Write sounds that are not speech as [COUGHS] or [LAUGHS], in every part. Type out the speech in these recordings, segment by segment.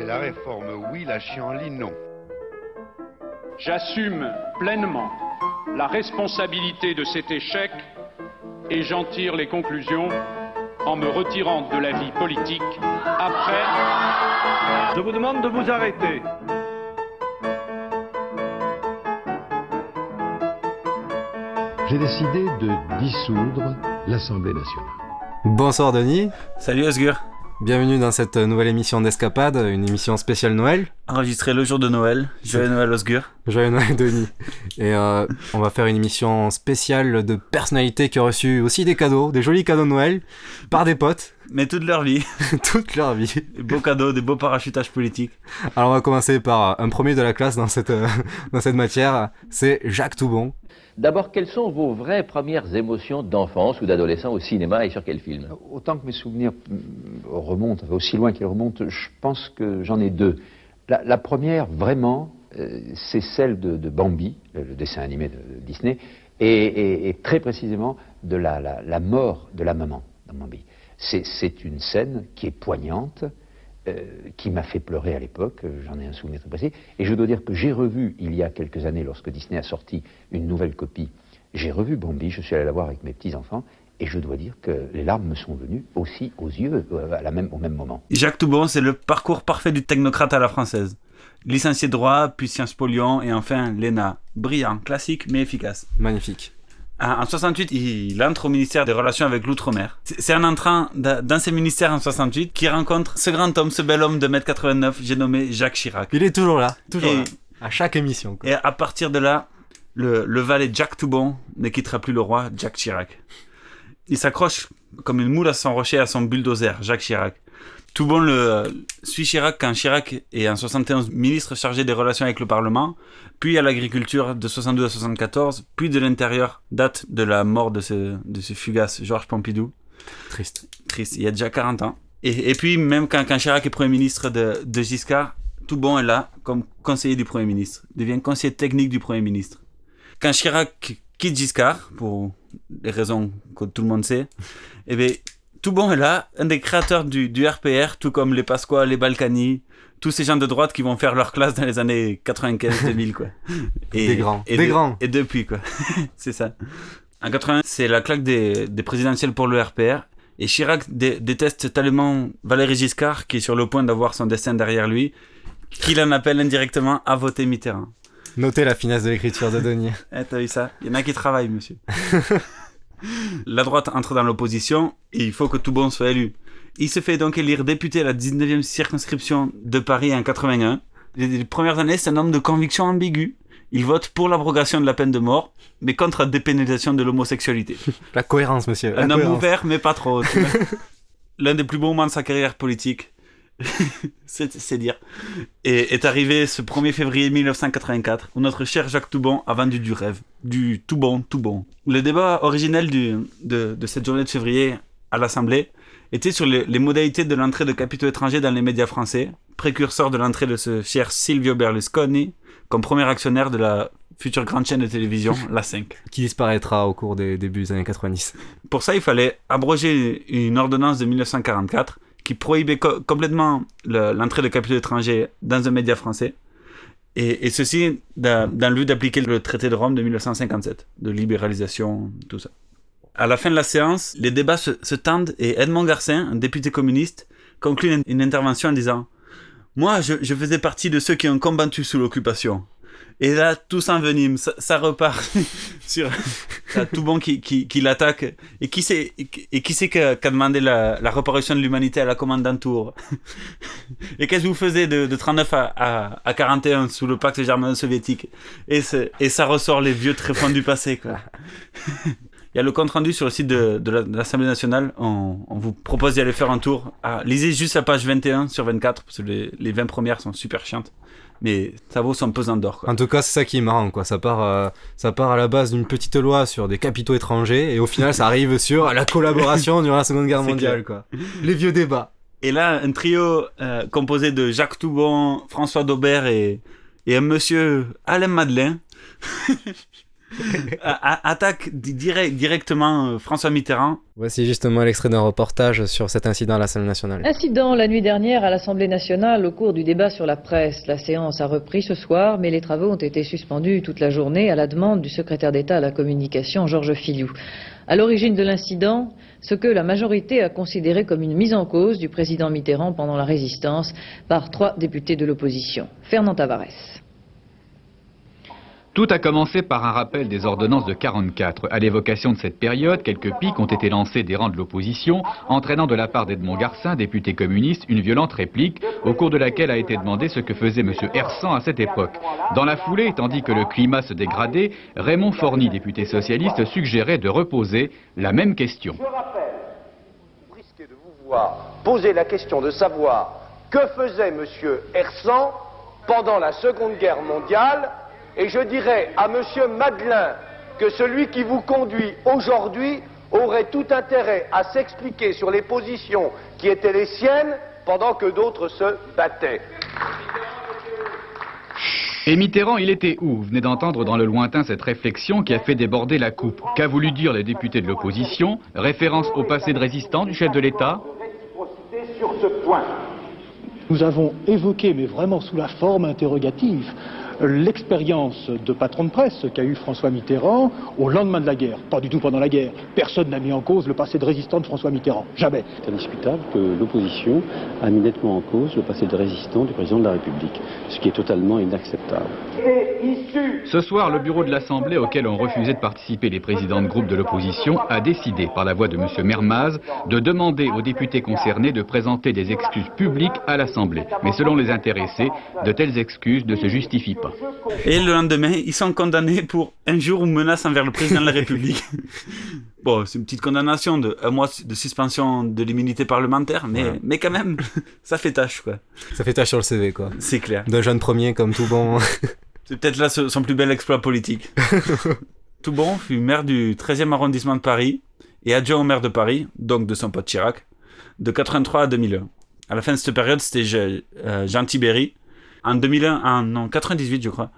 C'est la réforme oui, la chienlit non. J'assume pleinement la responsabilité de cet échec et j'en tire les conclusions en me retirant de la vie politique après. Je vous demande de vous arrêter. J'ai décidé de dissoudre l'Assemblée nationale. Bonsoir Denis. Salut Osgur. Bienvenue dans cette nouvelle émission d'Escapade, une émission spéciale Noël. Enregistrée le jour de Noël. Joyeux Noël Osgur. Joyeux Noël Denis. Et euh, on va faire une émission spéciale de personnalités qui ont reçu aussi des cadeaux, des jolis cadeaux de Noël, par des potes. Mais toute leur vie. [LAUGHS] toute leur vie. Des beaux cadeaux, des beaux parachutages politiques. Alors on va commencer par un premier de la classe dans cette, euh, dans cette matière, c'est Jacques Toubon. D'abord, quelles sont vos vraies premières émotions d'enfance ou d'adolescent au cinéma et sur quel film? Autant que mes souvenirs remontent, aussi loin qu'ils remontent, je pense que j'en ai deux. La, première, vraiment, euh, c'est celle de, Bambi, le, dessin animé de, Disney, et, très précisément de la, mort de la maman dans Bambi. C'est une scène qui est poignante, euh, qui m'a fait pleurer à l'époque, euh, j'en ai un souvenir très précis, et je dois dire que j'ai revu, il y a quelques années, lorsque Disney a sorti une nouvelle copie, j'ai revu Bambi, je suis allé la voir avec mes petits-enfants, et je dois dire que les larmes me sont venues aussi aux yeux euh, à la même, au même moment. Jacques Toubon, c'est le parcours parfait du technocrate à la française. Licencié droit, puis Sciences Po Lyon, et enfin l'ENA. Brillant, classique, mais efficace. Magnifique. En 68, il entre au ministère des Relations avec l'Outre-mer. C'est un entrant dans ces ministères en 68 qui rencontre ce grand homme, ce bel homme de 1m89, j'ai nommé Jacques Chirac. Il est toujours là, toujours là, à chaque émission. Et à partir de là, le, le valet Jacques Toubon ne quittera plus le roi, Jacques Chirac. Il s'accroche comme une moule à son rocher, à son bulldozer, Jacques Chirac. Toubon le suit Chirac quand Chirac est en 71 ministre chargé des relations avec le Parlement, puis à l'agriculture de 62 à 74, puis de l'intérieur, date de la mort de ce, de ce fugace Georges Pompidou. Triste. Triste, il y a déjà 40 ans. Et, et puis, même quand, quand, Chirac est Premier ministre de, de Giscard, Toubon est là comme conseiller du Premier ministre, devient conseiller technique du Premier ministre. Quand Chirac quitte Giscard, pour les raisons que tout le monde sait, eh bien, Toubon est là, un des créateurs du, du RPR, tout comme les Pasqua, les Balkany, tous ces gens de droite qui vont faire leur classe dans les années 95-2000, quoi. [LAUGHS] Et, des grands. Et des grands. Et depuis, quoi. [LAUGHS] c'est ça. En 80, c'est la claque des, des, présidentielles pour le RPR. Et Chirac déteste tellement Valéry Giscard, qui est sur le point d'avoir son destin derrière lui, qu'il en appelle indirectement à voter Mitterrand. Notez la finesse de l'écriture de Denis. [LAUGHS] eh, t'as vu ça? Il y en a qui travaillent, monsieur. La droite entre dans l'opposition et il faut que tout bon soit élu. Il se fait donc élire député à la 19e circonscription de Paris en 81. Les premières années, c'est un homme de conviction ambiguë. Il vote pour l'abrogation de la peine de mort, mais contre la dépénalisation de l'homosexualité. La cohérence, monsieur. un homme ouvert, mais pas trop. L'un des plus beaux moments de sa carrière politique, [LAUGHS] c'est dire, et est arrivé ce 1er février 1984, où notre cher Jacques Toubon a vendu du rêve, du tout bon, tout bon. Le débat originel du, de, de cette journée de février à l'Assemblée était sur les, modalités de l'entrée de capitaux étrangers dans les médias français, précurseur de l'entrée de ce cher Silvio Berlusconi comme premier actionnaire de la future grande chaîne de télévision, [LAUGHS] la 5. Qui disparaîtra au cours des débuts des années 90. Pour ça, il fallait abroger une ordonnance de 1944 qui prohibait complètement l'entrée de capitaux étrangers dans un média français. Et, ceci dans, le but d'appliquer le traité de Rome de 1957, de libéralisation, tout ça à la fin de la séance, les débats se, tendent et Edmond Garcin, un député communiste, conclut une, intervention en disant Moi, je, faisais partie de ceux qui ont combattu sous l'occupation. Et là, tout s'envenime, ça, ça repart [LAUGHS] sur tout bon qui, qui, l'attaque. Et qui c'est et qui c'est qui a demandé la, la réparation de l'humanité à la commandant Tour [LAUGHS] Et qu'est-ce que vous faisiez de, de 39 à, à, 41 sous le pacte germano-soviétique et, et ça ressort les vieux tréfonds du passé, quoi. [LAUGHS] Il y a le compte rendu sur le site de, de l'Assemblée nationale. On, on vous propose d'y aller faire un tour. Ah, lisez juste la page 21 sur 24, parce que les, les 20 premières sont super chiantes. Mais ça vaut son pesant d'or. quoi. En tout cas, c'est ça qui est marrant, quoi. Ça part, euh, ça part à la base d'une petite loi sur des capitaux étrangers, et au final, ça arrive sur la collaboration durant la Seconde Guerre mondiale, clair. quoi. Les vieux débats. Et là, un trio euh, composé de Jacques Toubon, François Daubert et, et un monsieur Alain Madeleine [LAUGHS] attaque di- direct- directement euh, François Mitterrand. Voici justement l'extrait d'un reportage sur cet incident à l'Assemblée nationale. Incident la nuit dernière à l'Assemblée nationale au cours du débat sur la presse. La séance a repris ce soir, mais les travaux ont été suspendus toute la journée à la demande du secrétaire d'État à la communication, Georges Filiou. À l'origine de l'incident, ce que la majorité a considéré comme une mise en cause du président Mitterrand pendant la résistance par trois députés de l'opposition. Fernand Tavares. Tout a commencé par un rappel des ordonnances de 44. À l'évocation de cette période, quelques pics ont été lancés des rangs de l'opposition, entraînant de la part d'Edmond Garcin, député communiste, une violente réplique, au cours de laquelle a été demandé ce que faisait M. Hersan à cette époque. Dans la foulée, tandis que le climat se dégradait, Raymond Forny, député socialiste, suggérait de reposer la même question. pouvoir poser la question de savoir que faisait M. Hersan pendant la Seconde Guerre mondiale, et je dirais à M. Madeleine que celui qui vous conduit aujourd'hui aurait tout intérêt à s'expliquer sur les positions qui étaient les siennes pendant que d'autres se battaient. Et Mitterrand, il était où? Vous venez d'entendre dans le lointain cette réflexion qui a fait déborder la coupe. Qu'a voulu dire les députés de l'opposition? Référence au passé de résistant du chef de l'État? Sur ce point. Nous avons évoqué, mais vraiment sous la forme interrogative, l'expérience de patron de presse qu'a eu François Mitterrand au lendemain de la guerre. Pas du tout pendant la guerre. Personne n'a mis en cause le passé de résistant de François Mitterrand. Jamais. C'est indiscutable que l'opposition a mis nettement en cause le passé de résistant du président de la République, ce qui est totalement inacceptable. Ce soir, le bureau de l'Assemblée, auquel ont refusé de participer les présidents de groupe de l'opposition, a décidé, par la voix de M. Mermaz, de demander aux députés concernés de présenter des excuses publiques à l'Assemblée. Mais selon les intéressés, de telles excuses ne se justifient pas. Et le lendemain, ils sont condamnés pour injure ou menace envers le président de la République. [LAUGHS] bon, c'est une petite condamnation de un mois de suspension de l'immunité parlementaire, mais, Ouais. mais quand même, [LAUGHS] ça fait tâche, quoi. Ça fait tâche sur le CV, quoi. C'est clair. D'un jeune premier comme tout bon. [LAUGHS] C'est peut-être là son plus bel exploit politique. Toubon fut maire du 13e arrondissement de Paris et adjoint au maire de Paris, donc de son pote Chirac, de 83 à 2001. À la fin de cette période, c'était euh, Jean Tibéry. En 2001, en non, 98 je crois,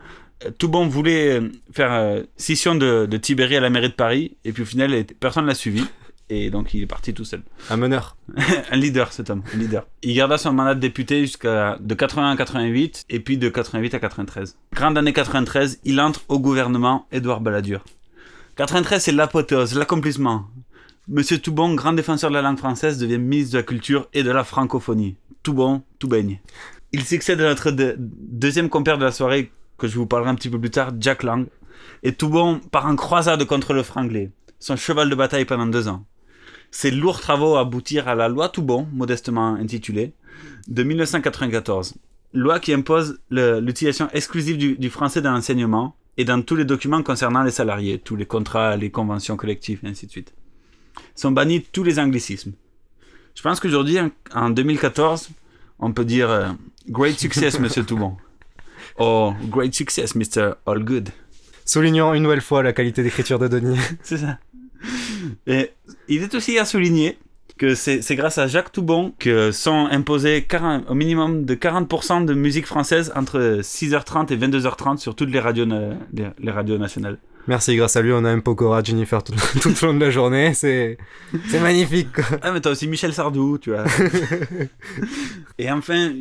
euh, Toubon voulait euh, faire euh, scission de, de à la mairie de Paris et puis au final, personne ne l'a suivi. Et donc il est parti tout seul. Un meneur. [LAUGHS] un leader, cet homme, un leader. Il garda son mandat de député jusqu'à de 81 à 88 et puis de 88 à 93. Grande année 93, il entre au gouvernement Édouard Balladur. 93, c'est l'apothéose, l'accomplissement. Monsieur Toubon, grand défenseur de la langue française, devient ministre de la Culture et de la Francophonie. Toubon, tout baigne. Il succède à notre de- deuxième compère de la soirée, que je vous parlerai un petit peu plus tard, Jack Lang. Et Toubon part en croisade contre le franglais, son cheval de bataille pendant deux ans. Ces lourds travaux aboutirent à la loi Toubon, modestement intitulée, de 1994. Loi qui impose l'utilisation exclusive du, français dans l'enseignement et dans tous les documents concernant les salariés, tous les contrats, les conventions collectives, et ainsi de suite. Sont bannis tous les anglicismes. Je pense qu'aujourd'hui, en- en 2014, on peut dire euh, Great success, monsieur Toubon. Oh, great success, Mr. All Good. Soulignons une nouvelle fois la qualité d'écriture de Denis. [LAUGHS] C'est ça. Et il est aussi à souligner que c'est grâce à Jacques Toubon que sont imposés 40 au minimum de 40% de musique française entre 6h30 et 22h30 sur toutes les radios, les, les radios nationales. Merci, grâce à lui, on a un Pokora Jennifer tout, [LAUGHS] tout au long de la journée. C'est, magnifique, quoi. Ah, mais t'as aussi Michel Sardou, tu vois. [LAUGHS] et enfin,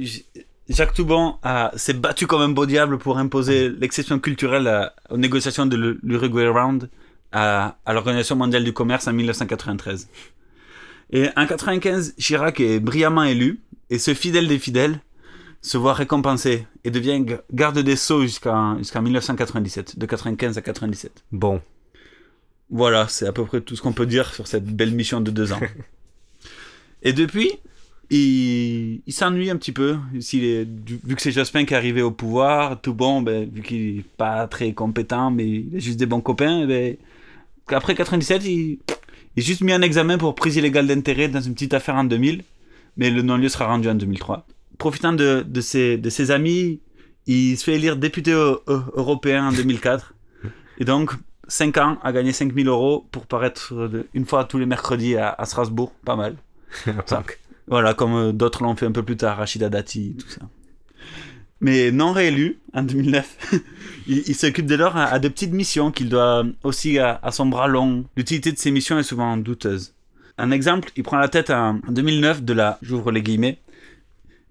Jacques Toubon a- s'est battu comme un beau diable pour imposer l'exception culturelle à- aux négociations de l'U- l'Uruguay Round à, à l'Organisation mondiale du commerce en 1993. Et en 95, Chirac est brillamment élu, et ce fidèle des fidèles se voit récompensé et devient garde des Sceaux jusqu'en jusqu'en 1997, de 95 à 97. Bon. Voilà, c'est à peu près tout ce qu'on peut dire sur cette belle mission de deux ans. [LAUGHS] et depuis, il, s'ennuie un petit peu. Est, vu que c'est Jospin qui est arrivé au pouvoir, tout bon, ben, vu qu'il est pas très compétent, mais il a juste des bons copains, ben, Après 97, il, il est juste mis en examen pour prise illégale d'intérêt dans une petite affaire en 2000, mais le non-lieu sera rendu en 2003. Profitant de, ses, amis, il se fait élire député européen en 2004. Et donc, 5 ans à gagner 5000 euros pour paraître une fois tous les mercredis à, à Strasbourg. Pas mal. [LAUGHS] Ça. Voilà, comme euh, d'autres l'ont fait un peu plus tard, Rachida Dati, tout ça. Mais non réélu en 2009, [LAUGHS] il, s'occupe dès lors à, de petites missions qu'il doit aussi à, son bras long. L'utilité de ces missions est souvent douteuse. Un exemple, il prend la tête en en 2009 de la, j'ouvre les guillemets,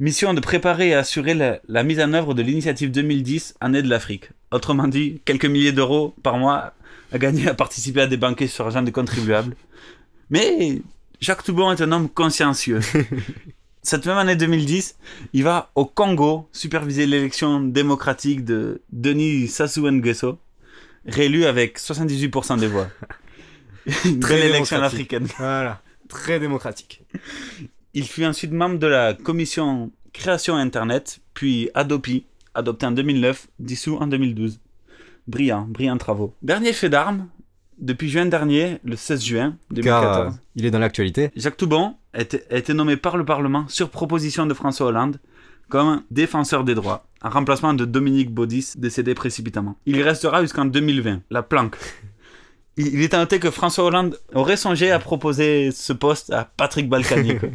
mission de préparer et assurer la, mise en œuvre de l'initiative 2010 Année de l'Afrique. Autrement dit, quelques milliers d'euros par mois à gagner à participer à des banquets sur argent des contribuables. Mais Jacques Toubon est un homme consciencieux. [LAUGHS] Cette même année 2010, il va au Congo superviser l'élection démocratique de Denis Sassou Nguesso, réélu avec 78% des voix. [LAUGHS] Très belle élection démocratique. africaine. Voilà, très démocratique. Il fut ensuite membre de la commission création Internet, puis Adopi, adopté en 2009, dissous en 2012. Brillant, brillant travaux. Dernier fait d'armes, depuis juin dernier, le 16 juin 2014. Car euh, il est dans l'actualité. Jacques Toubon a été, a été nommé par le Parlement, sur proposition de François Hollande, comme défenseur des droits, en remplacement de Dominique Baudis, décédé précipitamment. Il y restera jusqu'en 2020, la planque. [LAUGHS] Il, il est à noter que François Hollande aurait songé à proposer ce poste à Patrick Balkany. quoi.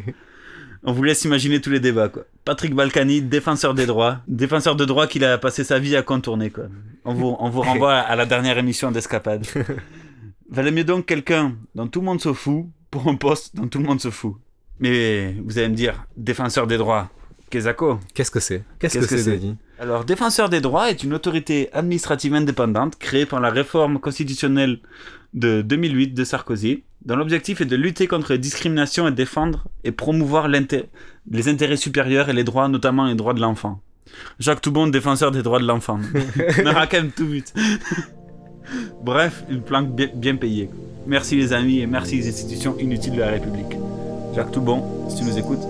On vous laisse imaginer tous les débats. Quoi. Patrick Balkany, défenseur des droits, défenseur de droits qu'il a passé sa vie à contourner. Quoi. On, vous, on vous renvoie à la dernière émission d'Escapade. [LAUGHS] Valait mieux donc quelqu'un dont tout le monde se fout pour un poste dont tout le monde se fout. Mais vous allez me dire, défenseur des droits, Qu'est-ce que c'est? Qu'est-ce que c'est, Alors, défenseur des droits est une autorité administrative indépendante créée par la réforme constitutionnelle de 2008 de Sarkozy, dont l'objectif est de lutter contre les discriminations et défendre et promouvoir les intérêts supérieurs et les droits, notamment les droits de l'enfant. Jacques Toubon, défenseur des droits de l'enfant. [LAUGHS] [LAUGHS] Merakem tout but. Bref, une planque bien, payée. Merci les amis et merci les institutions inutiles de la République. Jacques Toubon, si tu nous écoutes.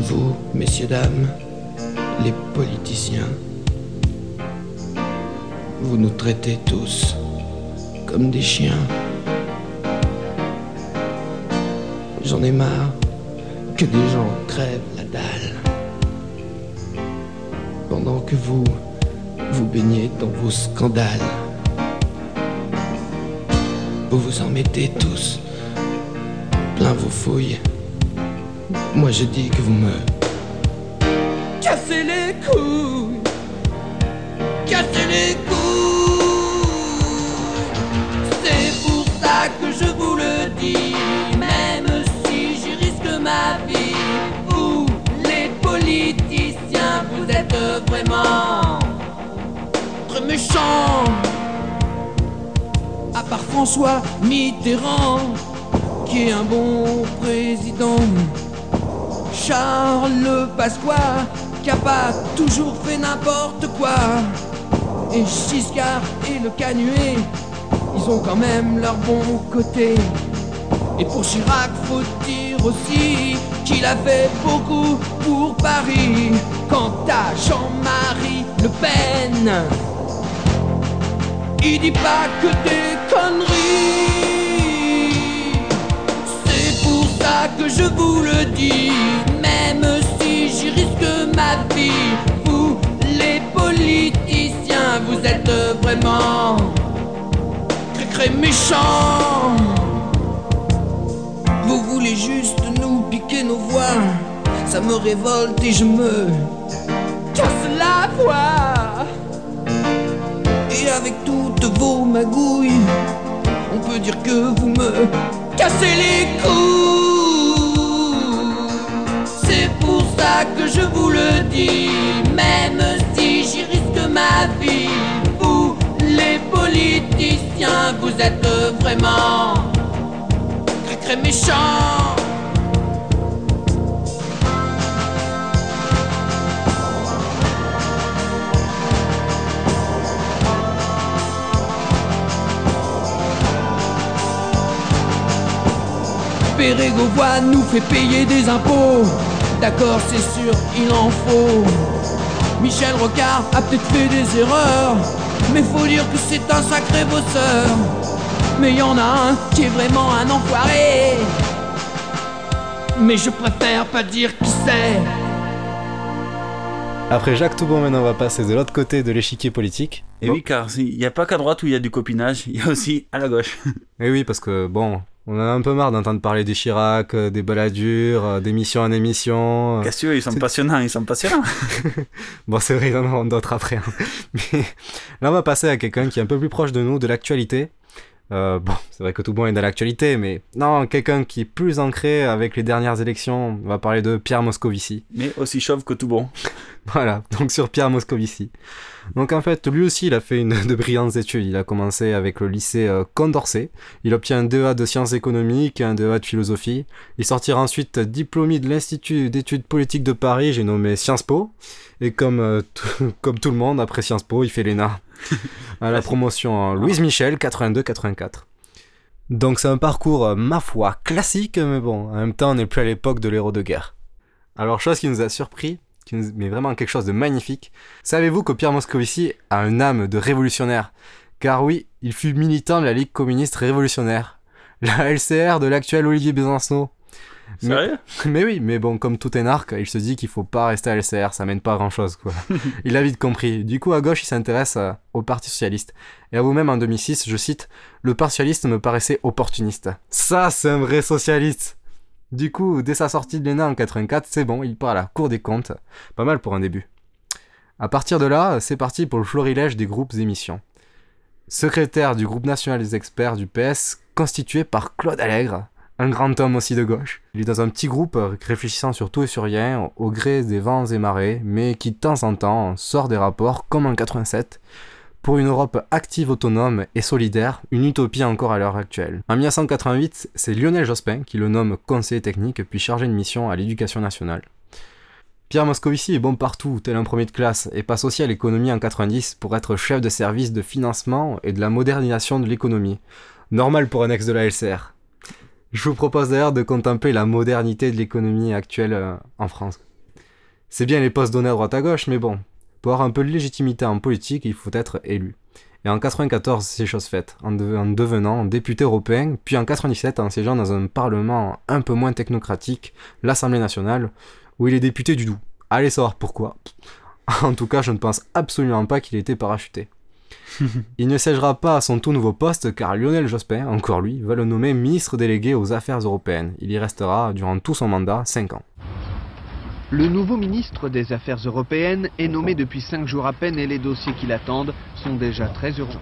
Vous, messieurs, dames, les politiciens, vous nous traitez tous comme des chiens. J'en ai marre que des gens crèvent la dalle. Pendant que vous, vous baignez dans vos scandales. Vous vous en mettez tous plein vos fouilles. Moi je dis que vous me cassez les couilles, cassez les couilles. C'est pour ça que je vous le dis, même si j'y risque ma vie. Vous, les politiciens, vous êtes vraiment très méchants. À part François Mitterrand, qui est un bon président. Charles Pasqua, qui a pas toujours fait n'importe quoi. Et Giscard et le Canuet, ils ont quand même leur bon côté. Et pour Chirac, faut dire aussi qu'il a fait beaucoup pour Paris. Quant à Jean-Marie Le Pen, il dit pas que des conneries. C'est pour ça que je vous le dis, même si j'y risque ma vie. Vous, les politiciens, vous êtes vraiment très très méchants. Vous voulez juste nous piquer nos voix, ça me révolte et je me casse la voix. Et avec toutes vos magouilles, on peut dire que vous me cassez les couilles. C'est pour ça que je vous le dis, même si j'y risque ma vie. Vous, les politiciens, vous êtes vraiment très très méchants. Bérégovois nous fait payer des impôts. D'accord, c'est sûr, il en faut. Michel Rocard a peut-être fait des erreurs, mais faut dire que c'est un sacré bosseur. Mais y en a un qui est vraiment un enfoiré. Mais je préfère pas dire qui c'est. Après Jacques Toubon, maintenant on va passer de l'autre côté de l'échiquier politique. Et oui, car il n'y a pas qu'à droite où il y a du copinage, il y a aussi à la gauche. Et oui, parce que bon, on en a un peu marre d'entendre parler des Chirac, euh, des baladures, euh, d'émission en émission. Qu'est-ce que tu veux, ils sont passionnants, ils sont passionnants. [LAUGHS] bon, c'est vrai, il y en aura d'autres après. hein. [LAUGHS] Mais là, on va passer à quelqu'un qui est un peu plus proche de nous, de l'actualité. Euh, bon, c'est vrai que tout bon est dans l'actualité, mais non, quelqu'un qui est plus ancré avec les dernières élections. On va parler de Pierre Moscovici. Mais aussi chauve que tout bon. [LAUGHS] Voilà, donc sur Pierre Moscovici. Donc en fait, lui aussi, il a fait une de brillantes études. Il a commencé avec le lycée euh, Condorcet. Il obtient un DEA de sciences économiques et un DEA de philosophie. Il sortira ensuite diplômé de l'Institut d'études politiques de Paris, j'ai nommé Sciences Po. Et comme, euh, [LAUGHS] comme tout le monde, après Sciences Po, il fait l'ENA. À la promotion en Louise Michel, 82-84. Donc c'est un parcours, euh, ma foi, classique, mais bon, en même temps, on n'est plus à l'époque de l'héros de guerre. Alors, chose qui nous a surpris, qui nous... mais vraiment quelque chose de magnifique, savez-vous que Pierre Moscovici a un âme de révolutionnaire? Car oui, il fut militant de la Ligue communiste révolutionnaire, la LCR de l'actuel Olivier Besancenot. [LAUGHS] Mais- oui, mais bon, comme tout énarque, il se dit qu'il faut pas rester à LCR, ça mène pas à grand chose, quoi. [LAUGHS] il a vite compris. Du coup, à gauche, il s'intéresse euh, au Parti Socialiste. Et à vous-même, en 2006, je cite, le Parti Socialiste me paraissait opportuniste. Ça, c'est un vrai socialiste! Du coup, dès sa sortie de l'ENA en 84, c'est bon, il part à la Cour des comptes. Pas mal pour un début. À partir de là, c'est parti pour le florilège des groupes émissions. Secrétaire du groupe national des experts du PS, constitué par Claude Allègre, un grand homme aussi de gauche. Il est dans un petit groupe euh, réfléchissant sur tout et sur rien, au gré des vents et marées, mais qui de temps en temps sort des rapports, comme en 87, pour une Europe active, autonome et solidaire, une utopie encore à l'heure actuelle. En 1988, c'est Lionel Jospin qui le nomme conseiller technique puis chargé de mission à l'éducation nationale. Pierre Moscovici est bon partout, tel un premier de classe, et passe aussi à l'économie en 90 pour être chef de service de financement et de la modernisation de l'économie. Normal pour un ex de la LCR. Je vous propose d'ailleurs de contempler la modernité de l'économie actuelle euh, en France. C'est bien les postes donnés à droite à gauche, mais bon, pour avoir un peu de légitimité en politique, il faut être élu. Et en 94, c'est chose faite, en, de- en devenant député européen, puis en 97 en siégeant dans un parlement un peu moins technocratique, l'Assemblée nationale, où il est député du Doubs. Allez savoir pourquoi. [LAUGHS] En tout cas, je ne pense absolument pas qu'il ait été parachuté. [LAUGHS] Il ne siégera pas à son tout nouveau poste car Lionel Jospin, encore lui, va le nommer ministre délégué aux Affaires européennes. Il y restera durant tout son mandat, 5 ans. Le nouveau ministre des Affaires européennes est nommé depuis cinq jours à peine et les dossiers qui l'attendent sont déjà très urgents.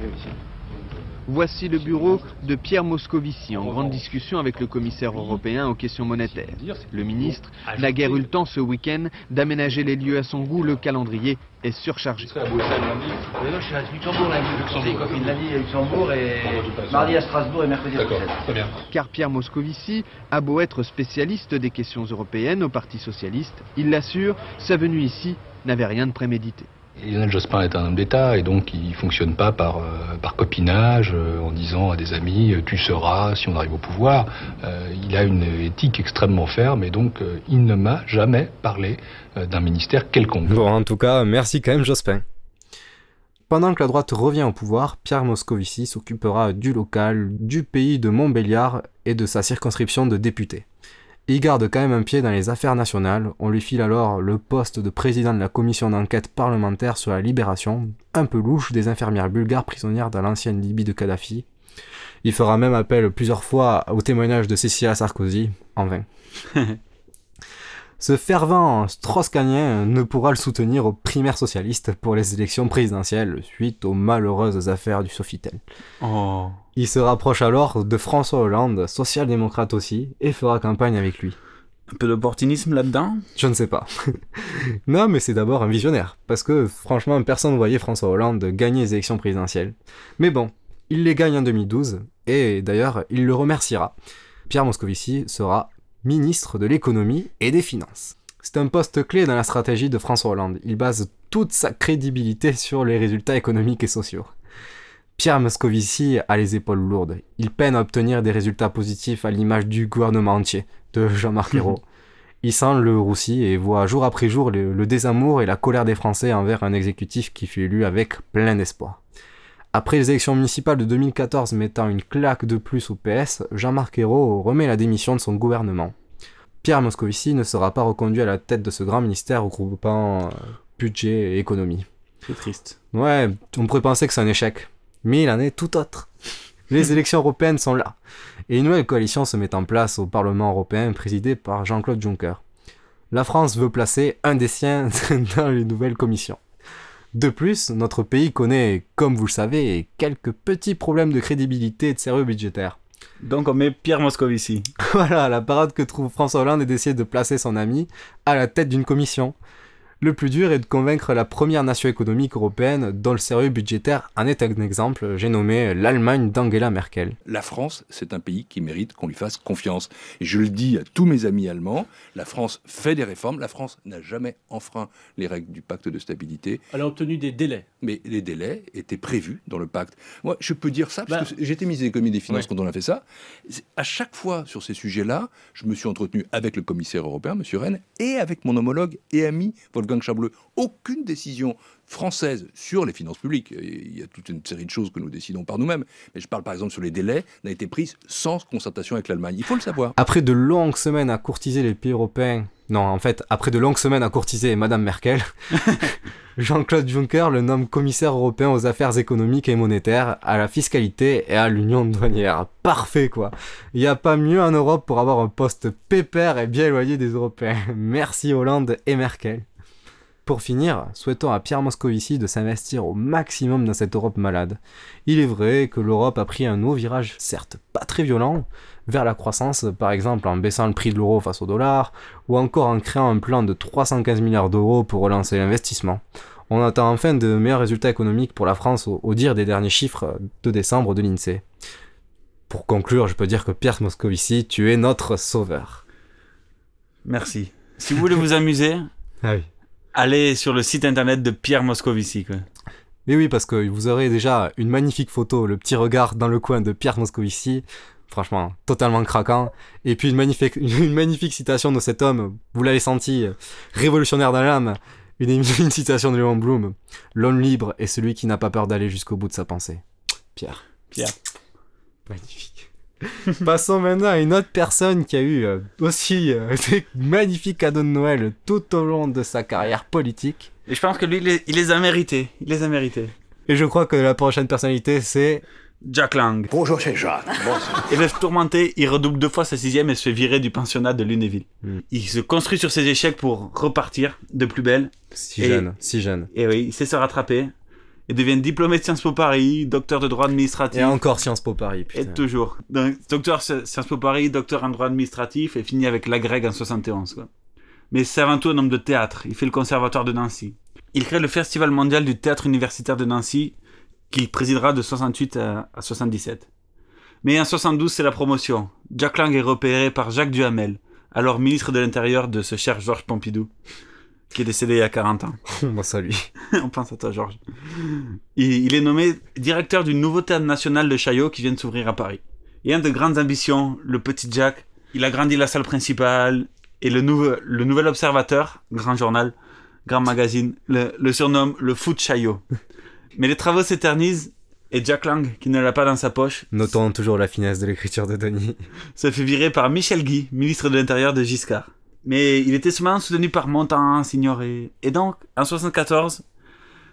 Voici le bureau de Pierre Moscovici en grande discussion avec le commissaire européen aux questions monétaires. Le ministre n'a guère eu le temps ce week-end d'aménager les lieux à son goût. Le calendrier est surchargé. je suis à Luxembourg lundi. Conseil copine lundi à Luxembourg et mardi à Strasbourg et mercredi à Bruxelles. Car Pierre Moscovici a beau être spécialiste des questions européennes au Parti socialiste, il l'assure, sa venue ici n'avait rien de prémédité. Lionel Jospin est un homme d'État et donc il fonctionne pas par, euh, par copinage euh, en disant à des amis euh, tu seras si on arrive au pouvoir. Euh, il a une éthique extrêmement ferme et donc euh, il ne m'a jamais parlé euh, d'un ministère quelconque. Bon, en tout cas, merci quand même Jospin. Pendant que la droite revient au pouvoir, Pierre Moscovici s'occupera du local, du pays de Montbéliard et de sa circonscription de député. Il garde quand même un pied dans les affaires nationales, on lui file alors le poste de président de la commission d'enquête parlementaire sur la libération, un peu louche, des infirmières bulgares prisonnières dans l'ancienne Libye de Kadhafi. Il fera même appel plusieurs fois au témoignage de Cécilia Sarkozy, en vain. [LAUGHS] Ce fervent strauss-kahnien ne pourra le soutenir aux primaires socialistes pour les élections présidentielles suite aux malheureuses affaires du Sofitel. Oh. Il se rapproche alors de François Hollande, social-démocrate aussi, et fera campagne avec lui. Un peu d'opportunisme là-dedans? Je ne sais pas. [LAUGHS] non, mais c'est d'abord un visionnaire, parce que franchement, personne ne voyait François Hollande gagner les élections présidentielles. Mais bon, il les gagne en 2012, et d'ailleurs, il le remerciera. Pierre Moscovici sera ministre de l'économie et des finances. C'est un poste clé dans la stratégie de François Hollande. Il base toute sa crédibilité sur les résultats économiques et sociaux. Pierre Moscovici a les épaules lourdes. Il peine à obtenir des résultats positifs à l'image du gouvernement entier de Jean-Marc [LAUGHS] Ayrault. Il sent le roussi et voit jour après jour le, le désamour et la colère des Français envers un exécutif qui fut élu avec plein d'espoir. Après les élections municipales de 2014 mettant une claque de plus au PS, Jean-Marc Ayrault remet la démission de son gouvernement. Pierre Moscovici ne sera pas reconduit à la tête de ce grand ministère regroupant euh, budget et économie. C'est triste. Ouais, on pourrait penser que c'est un échec. Mais il en est tout autre. [LAUGHS] Les élections européennes sont là. Et une nouvelle coalition se met en place au Parlement européen présidée par Jean-Claude Juncker. La France veut placer un des siens [LAUGHS] dans les nouvelles commissions. De plus, notre pays connaît, comme vous le savez, quelques petits problèmes de crédibilité et de sérieux budgétaire. Donc on met Pierre Moscovici. [LAUGHS] Voilà, la parade que trouve François Hollande est d'essayer de placer son ami à la tête d'une commission. Le plus dur est de convaincre la première nation économique européenne dont le sérieux budgétaire en est un exemple. J'ai nommé l'Allemagne d'Angela Merkel. La France, c'est un pays qui mérite qu'on lui fasse confiance. Et je le dis à tous mes amis allemands, la France fait des réformes. La France n'a jamais enfreint les règles du pacte de stabilité. Elle a obtenu des délais. Mais les délais étaient prévus dans le pacte. Moi, je peux dire ça parce que j'étais ministre des économies et des finances quand on a fait ça. À chaque fois sur ces sujets-là, je me suis entretenu avec le commissaire européen, M. Rennes, et avec mon homologue et ami Wolfgang Aucune décision française sur les finances publiques, il y a toute une série de choses que nous décidons par nous-mêmes, mais je parle par exemple sur les délais, n'a été prise sans concertation avec l'Allemagne. Il faut le savoir. Après de longues semaines à courtiser les pays européens, non, en fait, après de longues semaines à courtiser Madame Merkel, [LAUGHS] Jean-Claude Juncker le nomme commissaire européen aux affaires économiques et monétaires, à la fiscalité et à l'union douanière. Parfait, quoi. Il n'y a pas mieux en Europe pour avoir un poste pépère et bien éloigné des Européens. [LAUGHS] Merci Hollande et Merkel. Pour finir, souhaitons à Pierre Moscovici de s'investir au maximum dans cette Europe malade. Il est vrai que l'Europe a pris un nouveau virage, certes pas très violent, vers la croissance, par exemple en baissant le prix de l'euro face au dollar, ou encore en créant un plan de 315 milliards d'euros pour relancer l'investissement. On attend enfin de meilleurs résultats économiques pour la France au, au dire des derniers chiffres de décembre de l'INSEE. Pour conclure, je peux dire que Pierre Moscovici, tu es notre sauveur. Merci. Si vous voulez vous amuser, Ah oui. Allez sur le site internet de Pierre Moscovici. Quoi. Mais oui, parce que vous aurez déjà une magnifique photo, le petit regard dans le coin de Pierre Moscovici, franchement, totalement craquant. Et puis une magnifique, [LAUGHS] une magnifique citation de cet homme, vous l'avez senti, révolutionnaire dans l'âme, une, une [LAUGHS] citation de Léon Blum. L'homme libre est celui qui n'a pas peur d'aller jusqu'au bout de sa pensée. Pierre. Pierre. Magnifique. [LAUGHS] Passons maintenant à une autre personne qui a eu euh, aussi euh, [LAUGHS] des magnifiques cadeaux de Noël tout au long de sa carrière politique. Et je pense que lui, il les, il les a mérités. Il les a mérités. Et je crois que la prochaine personnalité, c'est Jack Lang. Bonjour, c'est Jacques. Et le tourmenté, il redouble deux fois sa sixième et se fait virer du pensionnat de Lunéville. Il se construit sur ses échecs pour repartir de plus belle. Si Et- jeune, si jeune. Et oui, il sait se rattraper. Il devient diplômé de Sciences Po Paris, docteur de droit administratif. Et encore Sciences Po Paris, putain. Et toujours. Donc, docteur Sci- Sciences Po Paris, docteur en droit administratif et finit avec l'agrég en 71. Quoi. Mais c'est avant tout un homme de théâtre. Il fait le conservatoire de Nancy. Il crée le Festival mondial du théâtre universitaire de Nancy qu'il présidera de 68 à, à 77. Mais en 72, c'est la promotion. Jack Lang est repéré par Jacques Duhamel, alors ministre de l'Intérieur de ce cher Georges Pompidou, qui est décédé il y a 40 ans. [LAUGHS] Bon, salut. [LAUGHS] On pense à toi, Georges. Il, il est nommé directeur du nouveau théâtre national de Chaillot qui vient de s'ouvrir à Paris. Il a de grandes ambitions, le petit Jack. Il a grandi la salle principale et le, nouveau, le nouvel observateur, grand journal, grand magazine, le, le surnomme le foot Chaillot. Mais les travaux s'éternisent et Jack Lang, qui ne l'a pas dans sa poche, Notons toujours la finesse de l'écriture de Denis. se fait virer par Michel Guy, ministre de l'Intérieur de Giscard. Mais il était seulement soutenu par Montand, Signoret. Et donc, en 74,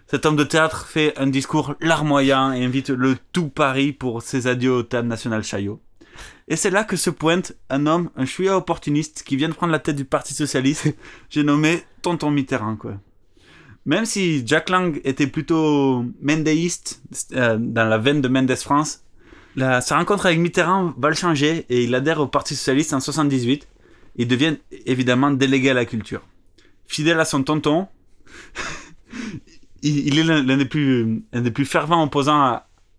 cet homme de théâtre fait un discours larmoyant et invite le tout Paris pour ses adieux au théâtre national Chaillot. Et c'est là que se pointe un homme, un chouïa opportuniste, qui vient de prendre la tête du Parti Socialiste. [LAUGHS] J'ai nommé Tonton Mitterrand, quoi. Même si Jack Lang était plutôt mendéiste, euh, dans la veine de Mendes France, sa rencontre avec Mitterrand va le changer et il adhère au Parti Socialiste en 78. Il devient évidemment délégué à la culture. Fidèle à son tonton, [LAUGHS] il, est l'un des plus, fervents opposants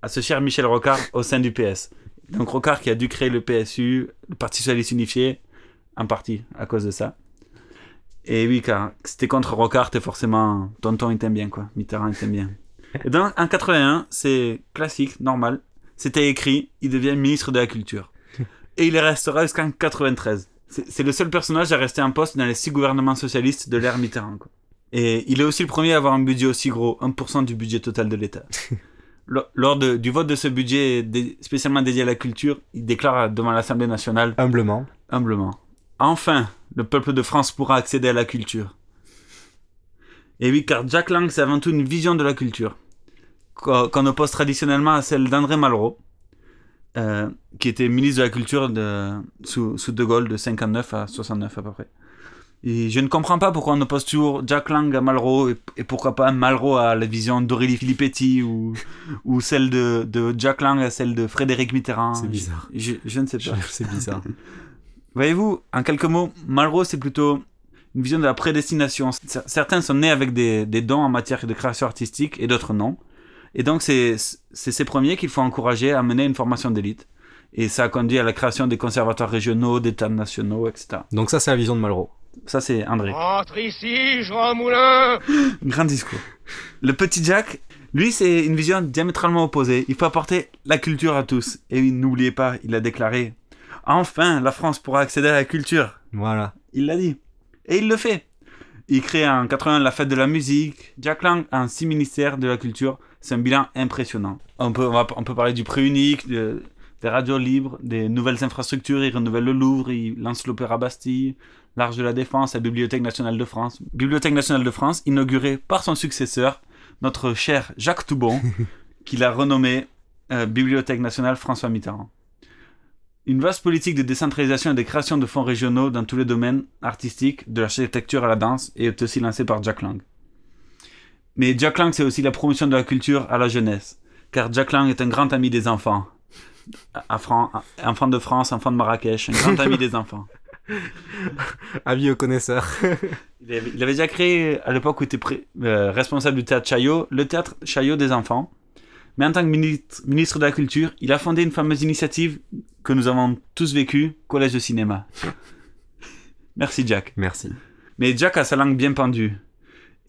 à, ce cher Michel Rocard au sein du PS. Donc Rocard qui a dû créer le PSU, le Parti Socialiste Unifié, en partie à cause de ça. Et oui, car c'était contre Rocard et forcément, tonton il t'aime bien quoi, Mitterrand il t'aime bien. Et dans, en 81, c'est classique, normal. C'était écrit, il devient ministre de la Culture. Et il restera jusqu'en 93. C'est le seul personnage à rester en poste dans les six gouvernements socialistes de l'ère Mitterrand. quoi. Et il est aussi le premier à avoir un budget aussi gros, 1% du budget total de l'État. [LAUGHS] Lors- de- du vote de ce budget dé- spécialement dédié à la culture, il déclare devant l'Assemblée nationale Humblement. Humblement. Enfin, le peuple de France pourra accéder à la culture. Et oui, car Jack Lang, c'est avant tout une vision de la culture, qu'on oppose traditionnellement à celle d'André Malraux, euh, qui était ministre de la Culture de, sous, sous De Gaulle de 59 à 69 à peu près. Et je ne comprends pas pourquoi on oppose toujours Jack Lang à Malraux et, et pourquoi pas Malraux à la vision d'Aurélie Filippetti ou, ou celle de, de Jack Lang à celle de Frédéric Mitterrand. C'est bizarre. Je, je ne sais pas. C'est bizarre. [LAUGHS] Voyez-vous, en quelques mots, Malraux, c'est plutôt une vision de la prédestination. Cer- Certains sont nés avec des, des dons en matière de création artistique et d'autres non. Et donc, c'est c'est ces premiers qu'il faut encourager à mener une formation d'élite. Et ça a conduit à la création des conservatoires régionaux, d'états nationaux, etc. Donc ça, c'est la vision de Malraux. Ça, c'est André. Entre ici, Jean Moulin [LAUGHS] Grand discours. Le petit Jack, lui, c'est une vision diamétralement opposée. Il faut apporter la culture à tous. Et n'oubliez pas, il a déclaré Enfin, la France pourra accéder à la culture. Voilà. Il l'a dit. Et il le fait. Il crée en 80 la fête de la musique. Jack Lang a un six ministères de la culture. C'est un bilan impressionnant. On peut, on va- on peut parler du prix unique, de- des radios libres, des nouvelles infrastructures. Il renouvelle le Louvre, il lance l'Opéra Bastille, l'Arche de la Défense, la Bibliothèque nationale de France. Bibliothèque nationale de France, inaugurée par son successeur, notre cher Jacques Toubon, [LAUGHS] qui l'a renommée euh, Bibliothèque nationale François Mitterrand. Une vaste politique de décentralisation et de création de fonds régionaux dans tous les domaines artistiques, de l'architecture à la danse, est aussi lancée par Jack Lang. Mais Jack Lang, c'est aussi la promotion de la culture à la jeunesse, car Jack Lang est un grand ami des enfants. Enfant de France, enfant de Marrakech, un grand ami des enfants. [LAUGHS] Avis aux connaisseurs. [LAUGHS] Il avait, il avait déjà créé, à l'époque où il était pré- euh, responsable du théâtre Chaillot, le théâtre Chaillot des enfants. Mais en tant que ministre, ministre de la Culture, il a fondé une fameuse initiative que nous avons tous vécue, Collège de cinéma. [LAUGHS] Merci Jack. Merci. Mais Jack a sa langue bien pendue.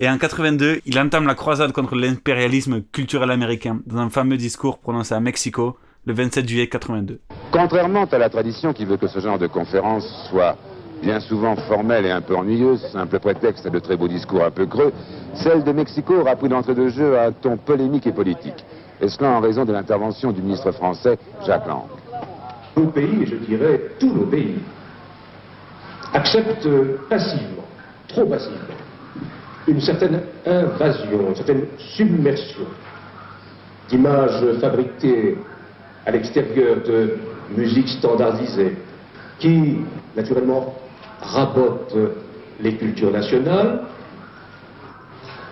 Et en 82, il entame la croisade contre l'impérialisme culturel américain dans un fameux discours prononcé à Mexico le 27 juillet 82. Contrairement à la tradition qui veut que ce genre de conférence soit bien souvent formelle et un peu ennuyeuse, simple prétexte à de très beaux discours un peu creux, celle de Mexico aura pris d'entrée de jeu un ton polémique et politique. Et cela en raison de l'intervention du ministre français Jacques Lang. Nos pays, et je dirais tous nos pays, acceptent passivement, trop passivement, une certaine invasion, une certaine submersion d'images fabriquées à l'extérieur de musique standardisée, qui, naturellement, rabotent les cultures nationales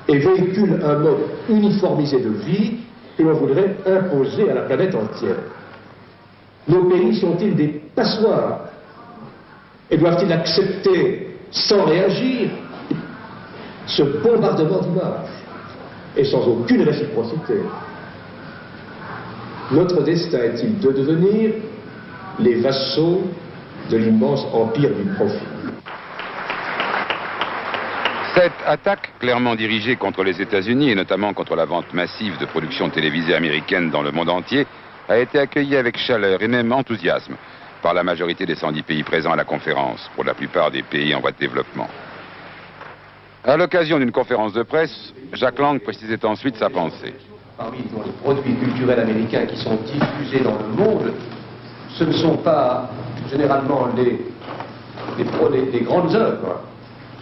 et véhiculent un mode uniformisé de vie que l'on voudrait imposer à la planète entière. Nos pays sont-ils des passoires Et doivent-ils accepter sans réagir? Ce bombardement d'images. Et sans aucune réciprocité. Notre destin est-il de devenir les vassaux de l'immense empire du profit? Cette attaque clairement dirigée contre les États-Unis et notamment contre la vente massive de productions télévisées américaines dans le monde entier a été accueillie avec chaleur et même enthousiasme par la majorité des 110 pays présents à la conférence, pour la plupart des pays en voie de développement. À l'occasion d'une conférence de presse, Jacques Lang précisait ensuite sa pensée. Parmi les produits culturels américains qui sont diffusés dans le monde, ce ne sont pas généralement les, grandes œuvres.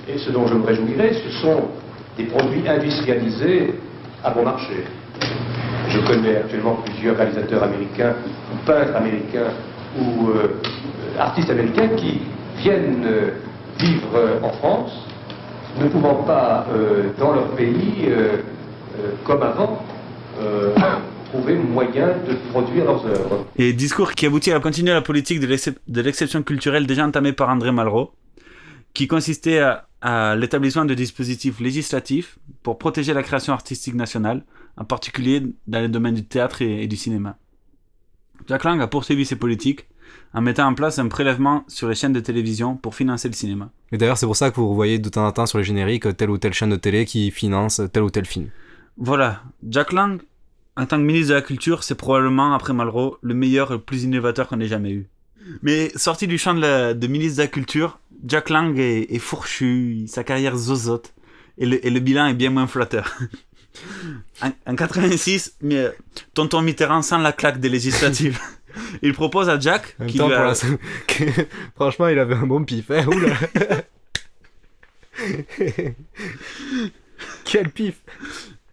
Et ce dont je me réjouirais, ce sont des produits industrialisés à bon marché. Je connais actuellement plusieurs réalisateurs américains, ou peintres américains, ou euh, artistes américains qui viennent euh, vivre euh, en France, ne pouvant pas, euh, dans leur pays, euh, euh, comme avant, [COUGHS] trouver moyen de produire leurs œuvres. Et discours qui aboutit à continuer la politique de l'excep- de l'exception culturelle déjà entamée par André Malraux, qui consistait à, à l'établissement de dispositifs législatifs pour protéger la création artistique nationale, en particulier dans les domaines du théâtre et, et du cinéma. Jack Lang a poursuivi ses politiques en mettant en place un prélèvement sur les chaînes de télévision pour financer le cinéma. Et d'ailleurs, c'est pour ça que vous voyez de temps en temps sur les génériques telle ou telle chaîne de télé qui finance tel ou tel film. Voilà, Jack Lang, en tant que ministre de la Culture, c'est probablement, après Malraux, le meilleur et le plus innovateur qu'on ait jamais eu. Mais sorti du champ de, la- de ministre de la Culture, Jack Lang est, est fourchu, sa carrière zozote, et le, et le bilan est bien moins flatteur. [LAUGHS] en, en 86, mais, euh, tonton Mitterrand sent la claque des législatives. [LAUGHS] Il propose à Jack, En même qui temps, lui pour a- la- [LAUGHS] Franchement, il avait un bon pif. Hein Oula. [LAUGHS] Quel pif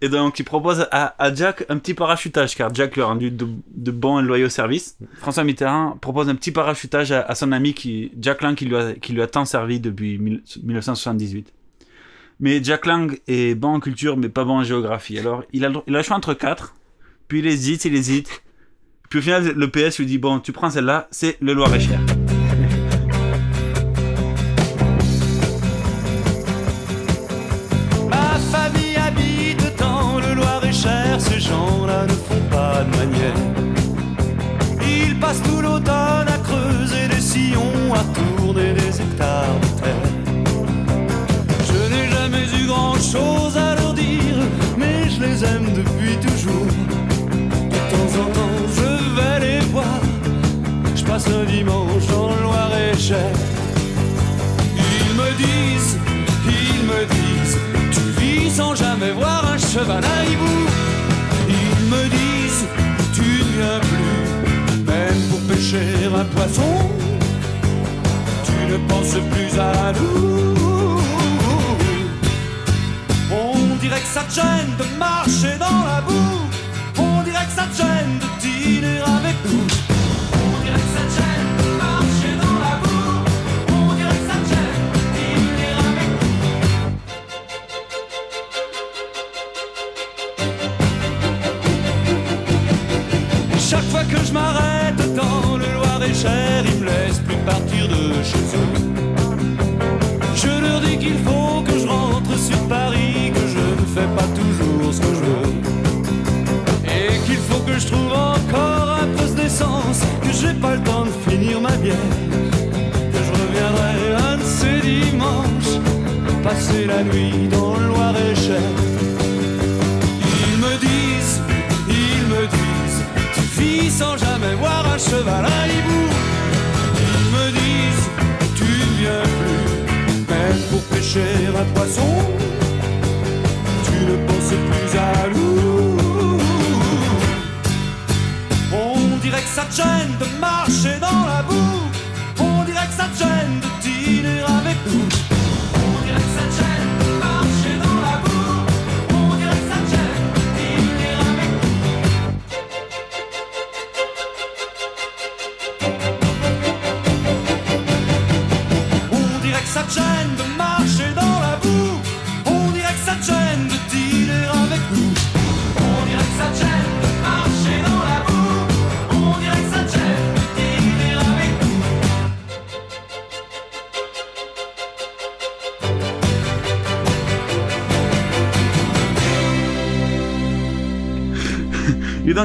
Et donc, il propose à, à Jack un petit parachutage, car Jack lui a rendu de, de bons et loyaux services. François Mitterrand propose un petit parachutage à, à son ami qui, Jack Lang, qui lui, a, qui lui a tant servi depuis mille- 1978. Mais Jack Lang est bon en culture, mais pas bon en géographie. Alors, il a, il a le choix entre quatre, puis il hésite, il hésite. Puis au final, le PS lui dit Bon, tu prends celle-là, c'est le Loir-et-Cher. Ma famille habite dans le Loir-et-Cher, ces gens-là ne font pas de manière. Ils passent tout l'automne à creuser des sillons, à tourner des hectares de terre. Je n'ai jamais eu grand-chose à leur dire, mais je les aime depuis toujours. Passe un dimanche dans le Loir-et-Cher. Ils me disent, ils me disent, tu vis sans jamais voir un cheval à hibou. Ils me disent, tu ne viens plus, même pour pêcher un poisson. Tu ne penses plus à nous. On dirait que ça te gêne de marcher dans la boue. On dirait que ça te gêne de Je leur dis qu'il faut que je rentre sur Paris, que je ne fais pas toujours ce que je veux. Et qu'il faut que je trouve encore un peu d'essence, que j'ai pas le temps de finir ma bière. Que je reviendrai un de ces dimanches, passer la nuit dans le Loir-et-Cher. Ils me disent, ils me disent, tu vis sans jamais voir un cheval à hibou. Pêcher un poisson. Tu ne penses plus à nous. On dirait que ça te gêne de marcher dans la boue. On dirait que ça te gêne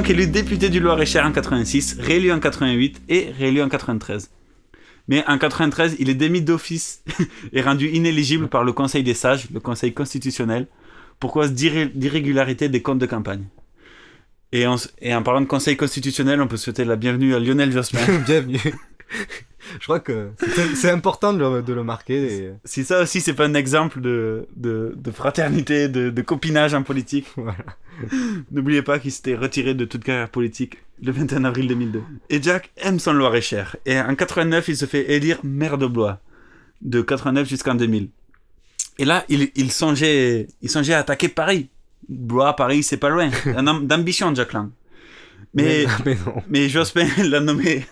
donc élu député du Loir-et-Cher en 86, réélu en 88 et réélu en 93. Mais en 93, il est démis d'office [LAUGHS] et rendu inéligible par le Conseil des sages, le Conseil constitutionnel, pour cause d'irré- d'irrégularité des comptes de campagne. Et en parlant de Conseil constitutionnel, on peut souhaiter la bienvenue à Lionel Jospin. [LAUGHS] Bienvenue. Je crois que c'est- important de le, de le marquer. et- Si ça aussi, c'est pas un exemple de, de, de fraternité, de, de copinage en politique. [LAUGHS] N'oubliez pas qu'il s'était retiré de toute carrière politique le 21 avril 2002. Et Jack aime son Loir-et-Cher. Et en 89, il se fait élire maire de Blois. De 89 jusqu'en 2000. Et là, il, il, songeait, il songeait à attaquer Paris. Blois, Paris, c'est pas loin. [LAUGHS] Un homme d'ambition, Jack Lang. Mais, [LAUGHS] Mais- non. mais Jospin [LAUGHS] l'a nommé,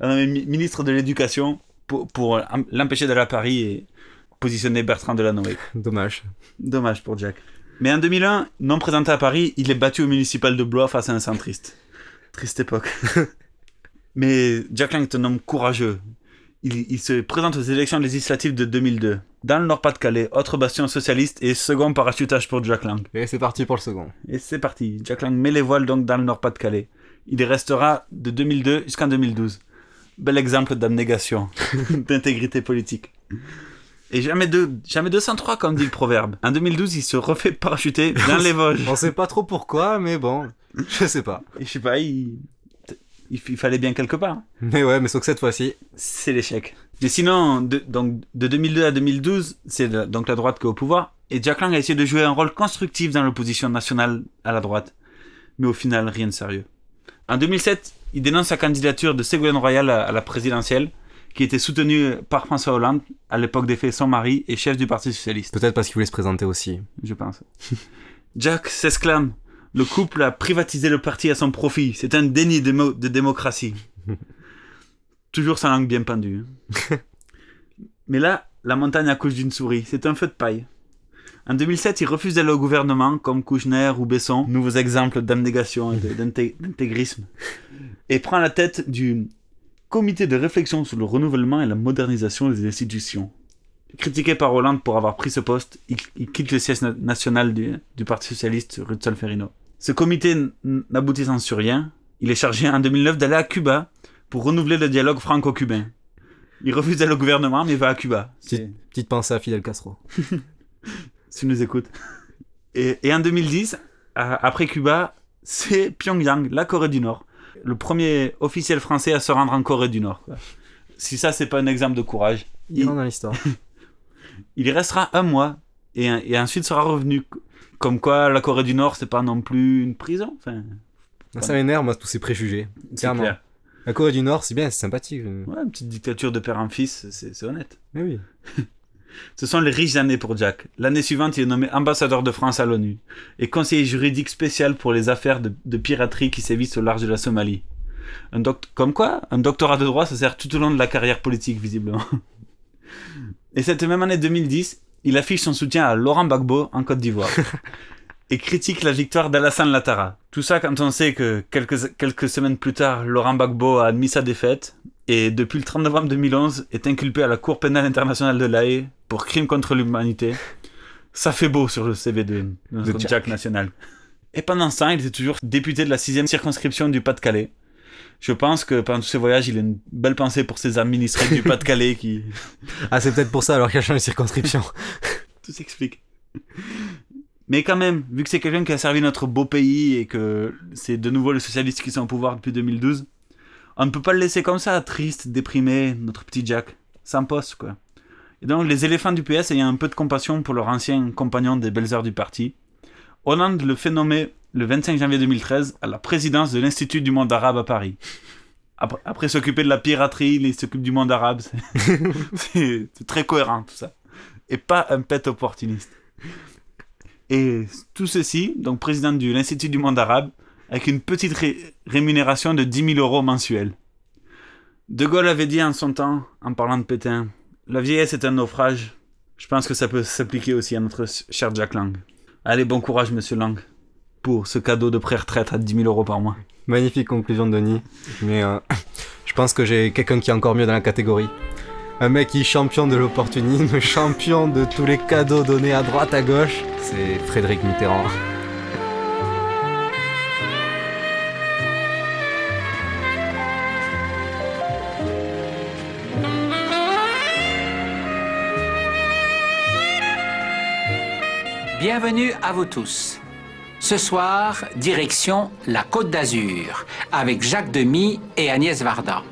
ministre de l'Éducation pour, pour l'empêcher d'aller à Paris et positionner Bertrand Delanoë. [LAUGHS] Dommage. Dommage pour Jack. Mais en 2001, non présenté à Paris, il est battu au municipal de Blois face à un centriste. Triste époque. Mais Jack Lang est un homme courageux. Il, il se présente aux élections législatives de 2002. Dans le Nord-Pas-de-Calais, autre bastion socialiste et second parachutage pour Jack Lang. Et c'est parti pour le second. Et c'est parti. Jack Lang met les voiles donc dans le Nord-Pas-de-Calais. Il y restera de 2002 jusqu'en 2012. Bel exemple d'abnégation, [LAUGHS] d'intégrité politique. Et jamais, deux, jamais 203, comme dit le proverbe. En 2012, il se refait parachuter dans les Vosges. On sait pas trop pourquoi, mais bon, je sais pas. Je sais pas, il... il, il fallait bien quelque part. Mais ouais, mais sauf que cette fois-ci, C'est l'échec. Mais sinon, de, donc, de 2002 à 2012, c'est donc la droite qui est au pouvoir. Et Jack Lang a essayé de jouer un rôle constructif dans l'opposition nationale à la droite. Mais au final, rien de sérieux. En 2007, il dénonce sa candidature de Ségolène Royal à, la présidentielle, qui était soutenue par François Hollande, à l'époque des faits son mari et chef du Parti Socialiste. peut-être parce qu'il voulait se présenter aussi. Je pense. [LAUGHS] Jack s'exclame Le couple a privatisé le parti à son profit. C'est un déni de, de démocratie. [LAUGHS] Toujours sa langue bien pendue. hein. [LAUGHS] Mais là, la montagne accouche d'une souris. C'est un feu de paille. En 2007, il refuse d'aller au gouvernement, comme Kouchner ou Besson, nouveaux exemples d'abnégation et d'intégrisme, et prend la tête du comité de réflexion sur le renouvellement et la modernisation des institutions. Critiqué par Hollande pour avoir pris ce poste, il, il quitte le siège na- national du, du Parti Socialiste, rue de Solferino. Ce comité n'aboutissant sur rien, il est chargé en 2009 d'aller à Cuba pour renouveler le dialogue franco-cubain. Il refuse d'aller au gouvernement, mais va à Cuba. Petite pensée à Fidel Castro. [LAUGHS] si tu nous écoutes. Et, et en 2010, à- après Cuba, c'est Pyongyang, la Corée du Nord. Le premier officiel français à se rendre en Corée du Nord. Si ça, c'est pas un exemple de courage. Il rentre dans l'histoire. [LAUGHS] Il y restera un mois et, et ensuite sera revenu. Comme quoi, la Corée du Nord, c'est pas non plus une prison. Enfin, Ça m'énerve, moi, tous ces préjugés. Clairement. clair. La Corée du Nord, c'est bien, c'est sympathique. ouais, une petite dictature de père en fils, c'est honnête. Mais oui. [LAUGHS] Ce sont les riches années pour Jack. L'année suivante, il est nommé ambassadeur de France à l'ONU et conseiller juridique spécial pour les affaires de, de piraterie qui sévissent au large de la Somalie. Un Comme quoi, un doctorat de droit, ça sert tout au long de la carrière politique, visiblement. [LAUGHS] Et cette même année 2010, il affiche son soutien à Laurent Gbagbo en Côte d'Ivoire [LAUGHS] et critique la victoire d'Alassane Ouattara. Tout ça quand on sait que quelques, quelques semaines plus tard, Laurent Gbagbo a admis sa défaite et depuis le 30 novembre 2011 est inculpé à la Cour pénale internationale de La Haye pour crime contre l'humanité. Ça fait beau sur le CV de, de Jack. Jack national. Et pendant temps, il était toujours député de la 6 circonscription du Pas-de-Calais. Je pense que pendant tous ces voyages, il a une belle pensée pour ses administrés du Pas-de-Calais qui... [LAUGHS] Ah, c'est peut-être pour ça alors qu'il a changé de circonscription. [LAUGHS] Tout s'explique. Mais quand même, vu que c'est quelqu'un qui a servi notre beau pays et que c'est de nouveau les socialistes qui sont au pouvoir depuis 2012, on ne peut pas le laisser comme ça, triste, déprimé, notre petit Jack, sans poste, quoi. Et donc, les éléphants du PS ayant un peu de compassion pour leur ancien compagnon des belles heures du parti, Hollande le fait nommer le 25 janvier 2013 à la présidence de l'Institut du monde arabe à Paris. Après, s'occuper de la piraterie, il s'occupe du monde arabe. [LAUGHS] c'est très cohérent tout ça. Et pas un pet opportuniste. Et tout ceci, donc président de l'Institut du monde arabe, avec une petite ré- rémunération de 10 000 euros mensuels. De Gaulle avait dit en son temps, en parlant de Pétain, la vieillesse est un naufrage. Je pense que ça peut s'appliquer aussi à notre cher Jack Lang. Allez, bon courage, monsieur Lang, pour ce cadeau de pré-retraite à 10 000 euros par mois. Magnifique conclusion de Denis. Mais euh, [LAUGHS] je pense que j'ai quelqu'un qui est encore mieux dans la catégorie. Un mec qui est champion de l'opportunisme, [LAUGHS] champion de tous les cadeaux donnés à droite, à gauche. C'est Frédéric Mitterrand. Bienvenue à vous tous. Ce soir, direction la Côte d'Azur, avec Jacques Demy et Agnès Varda.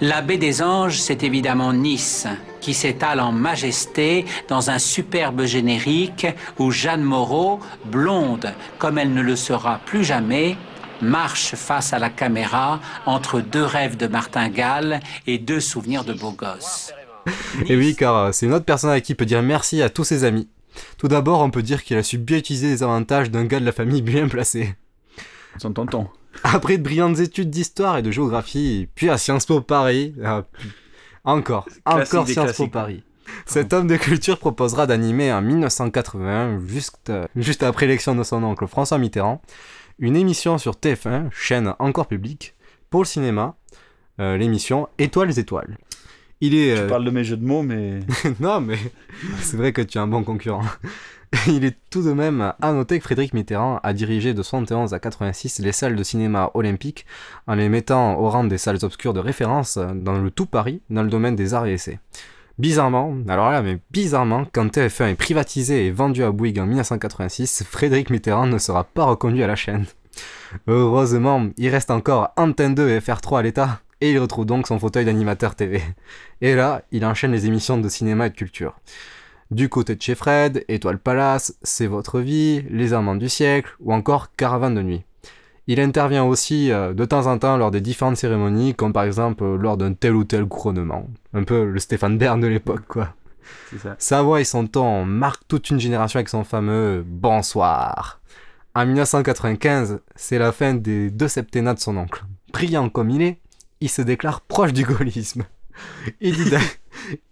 La baie des Anges, c'est évidemment Nice, qui s'étale en majesté dans un superbe générique où Jeanne Moreau, blonde comme elle ne le sera plus jamais, marche face à la caméra entre deux rêves de martingale et deux souvenirs de beau gosse. Et oui, car euh, c'est une autre personne à qui peut dire merci à tous ses amis. Tout d'abord, on peut dire qu'il a su bien utiliser les avantages d'un gars de la famille bien placé. Son tonton. Après de brillantes études d'histoire et de géographie, puis à Sciences Po Paris, ah, encore, Classique encore Sciences Po. Paris. Cet homme de culture proposera d'animer en 1981, juste, juste après l'élection de son oncle François Mitterrand, une émission sur TF1, chaîne encore publique, pour le cinéma, euh, l'émission Étoiles étoiles. Il est. Tu euh, parles de mes jeux de mots, mais... [LAUGHS] non, mais c'est vrai que tu es un bon concurrent. [LAUGHS] Il est tout de même à noter que Frédéric Mitterrand a dirigé de 71 à 86 les salles de cinéma olympiques en les mettant au rang des salles obscures de référence dans le tout Paris dans le domaine des arts et essais. Bizarrement, alors là, mais bizarrement, quand TF1 est privatisé et vendu à Bouygues en 1986, Frédéric Mitterrand ne sera pas reconduit à la chaîne. Heureusement, il reste encore Antenne 2 et FR3 à l'État, et il retrouve donc son fauteuil d'animateur TV. [LAUGHS] Et là, il enchaîne les émissions de cinéma et de culture. Du côté de chez Fred, Étoile Palace, C'est votre vie, Les Amants du siècle, ou encore Caravane de nuit. Il intervient aussi euh, de temps en temps lors des différentes cérémonies, comme par exemple euh, lors d'un tel ou tel couronnement. Un peu le Stéphane Bern de l'époque, quoi. ça. Sa voix et son ton marquent toute une génération avec son fameux bonsoir. En 1995, c'est la fin des deux septennats de son oncle. Brillant comme il est, il se déclare proche du gaullisme. Il dit d'a-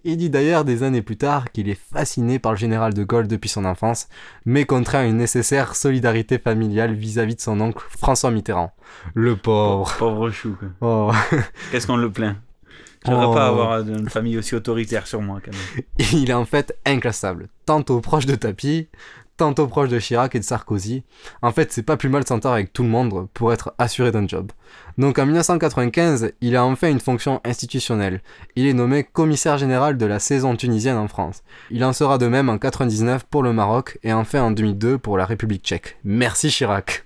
il dit d'ailleurs des années plus tard qu'il est fasciné par le général de Gaulle depuis son enfance, mais contraint à une nécessaire solidarité familiale vis-à-vis de son oncle François Mitterrand. Le pauvre. Pauvre chou. Oh. [LAUGHS] Qu'est-ce qu'on le plaint? J'aimerais Oh. pas avoir une famille aussi autoritaire sur moi, quand même. [LAUGHS] Il est en fait inclassable. Tantôt proche de Tapi, tantôt proche de Chirac et de Sarkozy. En fait, c'est pas plus mal de s'entendre avec tout le monde pour être assuré d'un job. Donc en 1995, il a enfin une fonction institutionnelle. Il est nommé commissaire général de la saison tunisienne en France. Il en sera de même en 99 pour le Maroc et enfin en 2002 pour la République tchèque. Merci Chirac.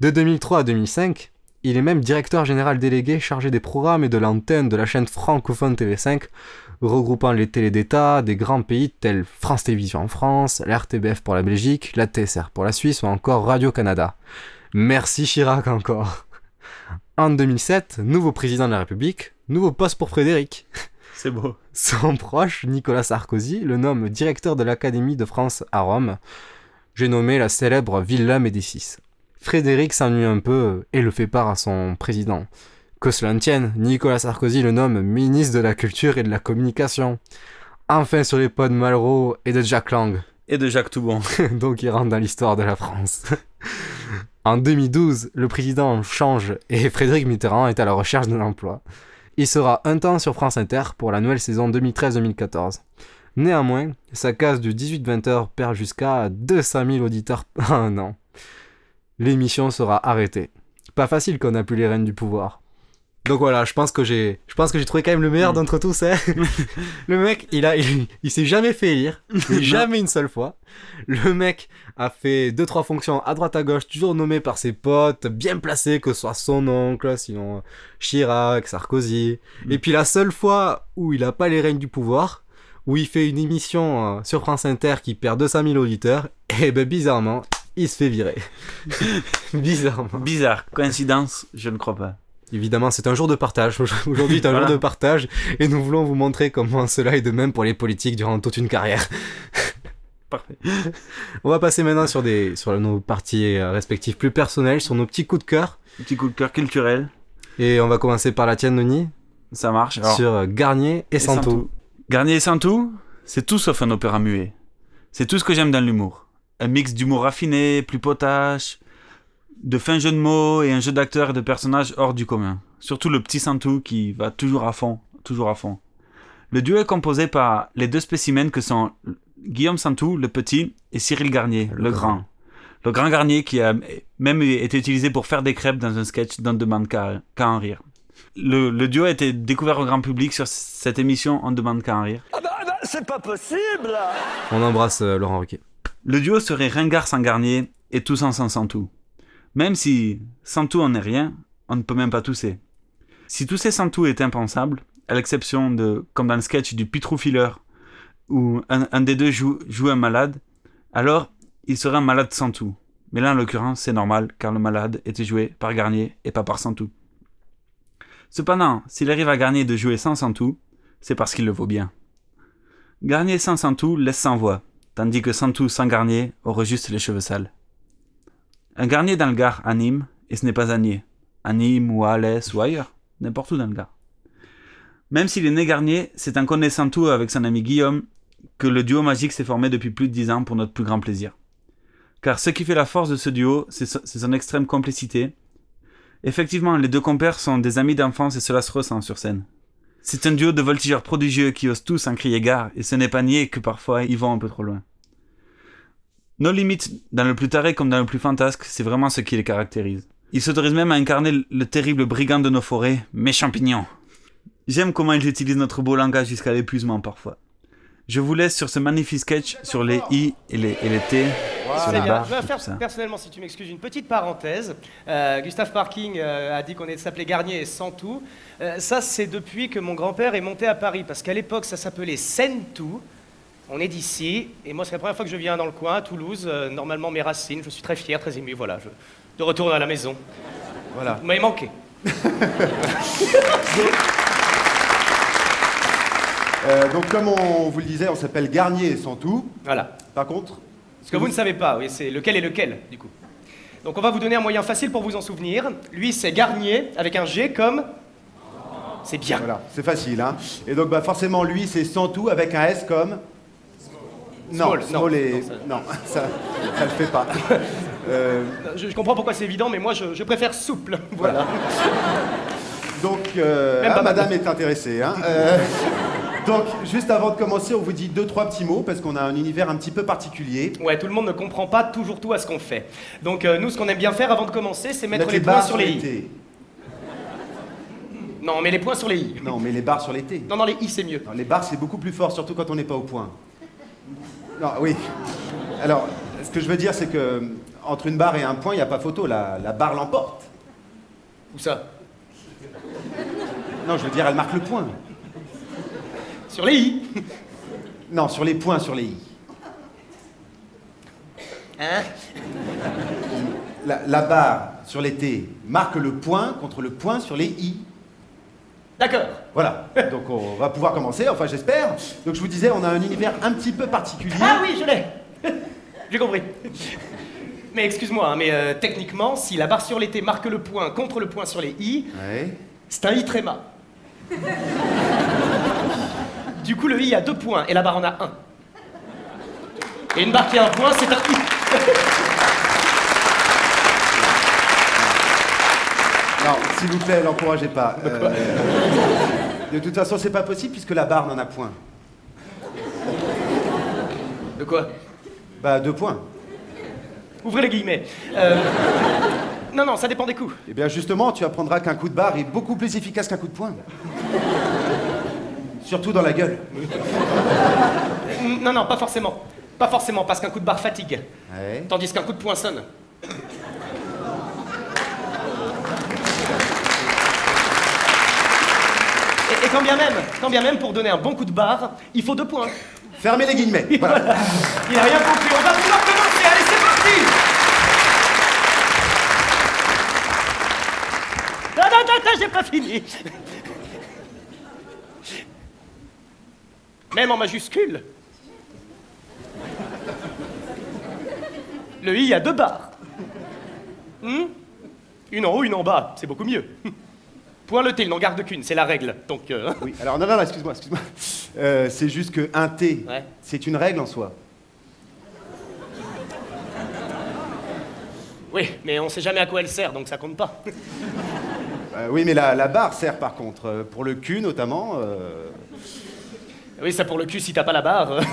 De 2003 à 2005, il est même directeur général délégué chargé des programmes et de l'antenne de la chaîne francophone TV5, regroupant les télés d'État des grands pays tels France Télévisions en France, la RTBF pour la Belgique, la TSR pour la Suisse ou encore Radio-Canada. Merci Chirac encore. En 2007, nouveau président de la République, nouveau poste pour Frédéric. C'est beau. Son proche, Nicolas Sarkozy, le nomme directeur de l'Académie de France à Rome. J'ai nommé la célèbre Villa Médicis. Frédéric s'ennuie un peu et le fait part à son président. Que cela ne tienne, Nicolas Sarkozy le nomme ministre de la Culture et de la Communication. Enfin sur les pas de Malraux et de Jack Lang. Et de Jacques Toubon. [LAUGHS] Donc il rentre dans l'histoire de la France. [LAUGHS] en 2012, le président change et Frédéric Mitterrand est à la recherche d'un emploi. Il sera un temps sur France Inter pour la nouvelle saison 2013-2014. Néanmoins, sa case du 18-20 heures perd jusqu'à 200 000 auditeurs [LAUGHS] par un an. L'émission sera arrêtée. Pas facile qu'on a plus les rênes du pouvoir. Donc voilà, je pense que j'ai, je pense que j'ai trouvé quand même le meilleur d'entre tous. Hein. [LAUGHS] le mec, il a, il, il s'est jamais fait élire, [LAUGHS] mais jamais une seule fois. Le mec a fait deux trois fonctions à droite à gauche, toujours nommé par ses potes, bien placé, que ce soit son oncle, sinon Chirac, Sarkozy. Et puis la seule fois où il a pas les règnes du pouvoir, où il fait une émission euh, sur France Inter qui perd 200 000 auditeurs, [LAUGHS] et ben bizarrement, il se fait virer. bizarrement. Bizarre. Coïncidence, je ne crois pas. Évidemment, c'est un jour de partage. Aujourd'hui est un Voilà. jour de partage et nous voulons vous montrer comment cela est de même pour les politiques durant toute une carrière. Parfait. On va passer maintenant sur, des, sur nos parties euh, respectives plus personnelles, sur nos petits coups de cœur. Petit coup de cœur culturel. Et on va commencer par la tienne, Noni. Ça marche. Alors, Sur euh, Garnier et, Santou. Garnier et Santou, c'est tout sauf un opéra muet. C'est tout ce que j'aime dans l'humour. Un mix d'humour raffiné, plus potache, de fins jeux de mots et un jeu d'acteurs et de personnages hors du commun. Surtout le petit Santou qui va toujours à fond, toujours à fond. Le duo est composé par les deux spécimens que sont Guillaume Santou, le petit, et Cyril Garnier, le, grand. Le grand Garnier qui a même été utilisé pour faire des crêpes dans un sketch d'On demande qu'à en rire. Le, le duo a été découvert au grand public sur cette émission On demande qu'à en rire. Ah bah, bah, c'est pas possible On embrasse euh, Laurent Ruquier. Le duo serait ringard sans Garnier et Toussaint sans Santou. Même si Santou en est rien, on ne peut même pas tousser. Si tousser Santou est impensable, à l'exception de, comme dans le sketch du Pitrou Filler, où un, des deux joue, joue un malade, alors il serait un malade Santou. Mais là, en l'occurrence, c'est normal, car le malade était joué par Garnier et pas par Santou. Cependant, s'il arrive à Garnier de jouer sans Santou, c'est parce qu'il le vaut bien. Garnier sans Santou laisse sans voix, tandis que Santou sans Garnier aurait juste les cheveux sales. Un Garnier dans le Gard à Nîmes, et ce n'est pas à Nier. À Nîmes ou à Alès ou ailleurs, n'importe où dans le Gard. Même s'il est né Garnier, c'est en connaissant tout avec son ami Guillaume que le duo magique s'est formé depuis plus de dix ans pour notre plus grand plaisir. Car ce qui fait la force de ce duo, c'est so- c'est son extrême complicité. Effectivement, les deux compères sont des amis d'enfance et cela se ressent sur scène. C'est un duo de voltigeurs prodigieux qui osent tous en crier gare, et ce n'est pas nier que parfois ils vont un peu trop loin. Nos limites, dans le plus taré comme dans le plus fantasque, c'est vraiment ce qui les caractérise. Ils s'autorisent même à incarner le terrible brigand de nos forêts, mes champignons. J'aime comment ils utilisent notre beau langage jusqu'à l'épuisement parfois. je vous laisse sur ce magnifique sketch sur les i et les, et les t. sur les bien. barres, Je vais faire ça. personnellement, si tu m'excuses, une petite parenthèse. Euh, Gustave Parking euh, a dit qu'on s'appelait Garnier et Santou. Euh, ça, c'est depuis que mon grand-père est monté à Paris, parce qu'à l'époque, ça s'appelait Sentou. On est d'ici, et moi, c'est la première fois que je viens dans le coin, à Toulouse. euh, normalement, mes racines. Je suis très fier, très ému. Voilà, je, de retour à la maison. Voilà. Vous m'avez manqué. [LAUGHS] Euh, donc, comme on vous le disait, on s'appelle Garnier et Santou. Voilà. Par contre, Ce que vous ne savez pas, oui, c'est lequel est lequel, du coup. Donc, on va vous donner un moyen facile pour vous en souvenir. Lui, c'est Garnier, avec un G comme. C'est bien. Voilà, c'est facile. Hein. Et donc, bah, forcément, lui, c'est Santou avec un S comme. Non, Small, non, non, [LAUGHS] ça- non, ça, ça le fait pas. [LAUGHS] Euh, Je, je comprends pourquoi c'est évident, mais moi, je, je préfère souple. [LAUGHS] Voilà. donc, euh, Même ah, madame est intéressée. Hein. Euh, donc, juste avant de commencer, on vous dit deux, trois petits mots parce qu'on a un univers un petit peu particulier. Ouais, tout le monde ne comprend pas toujours tout à ce qu'on fait. Donc, nous, ce qu'on aime bien faire avant de commencer, c'est mettre les, les points sur les i. Non, mais les points sur les i. Non, mais les barres sur les T. Non, non, les i, c'est mieux. Non, les barres, c'est beaucoup plus fort, surtout quand on n'est pas au point. Non, oui. Alors, ce que je veux dire, c'est que entre une barre et un point, il n'y a pas photo. La, la barre l'emporte. Où ça? Non, je veux dire, elle marque le point. Sur les i Non, sur les points, sur les i. Hein? La, la barre sur les T marque le point contre le point sur les i. D'accord. Voilà. Donc on va pouvoir commencer, enfin j'espère. Donc je vous disais, on a un univers un petit peu particulier. Ah oui, je l'ai [LAUGHS] J'ai compris. Mais excuse-moi, hein, mais euh, techniquement, si la barre sur les t marque le point contre le point sur les i, Ouais. c'est un i tréma. [LAUGHS] Du coup, le i a deux points et la barre en a un. Et une barre qui a un point, c'est un i. [LAUGHS] Non, s'il vous plaît, l'encouragez pas. [LAUGHS] Euh, de toute façon, c'est pas possible puisque la barre n'en a point. De quoi Bah, deux points. Ouvrez les guillemets. Euh, Non, non, ça dépend des coups. Eh bien, justement, tu apprendras qu'un coup de barre est beaucoup plus efficace qu'un coup de poing. Surtout dans la gueule. Non, non, pas forcément. Pas forcément, parce qu'un coup de barre fatigue. Ouais. Tandis qu'un coup de poing sonne. Et, quand bien même, quand bien même, pour donner un bon coup de barre, il faut deux points. Fermez les guillemets. [LAUGHS] Voilà. Il a rien compris. On va pouvoir commencer. Allez, c'est parti Non, non, non, non, j'ai pas fini. Même en majuscule. Le i a deux barres. Hmm? Une en haut, une en bas. C'est beaucoup mieux. Point le T, il n'en garde qu'une, c'est la règle. Donc, euh, Oui, alors non, non, non, excuse-moi, excuse-moi. Euh, c'est juste que un T, Ouais. c'est une règle en soi. oui, mais on sait jamais à quoi elle sert, donc ça compte pas. [LAUGHS] Euh, oui, mais la, la barre sert par contre, pour le cul notamment. Oui, ça pour le cul si t'as pas la barre. [LAUGHS]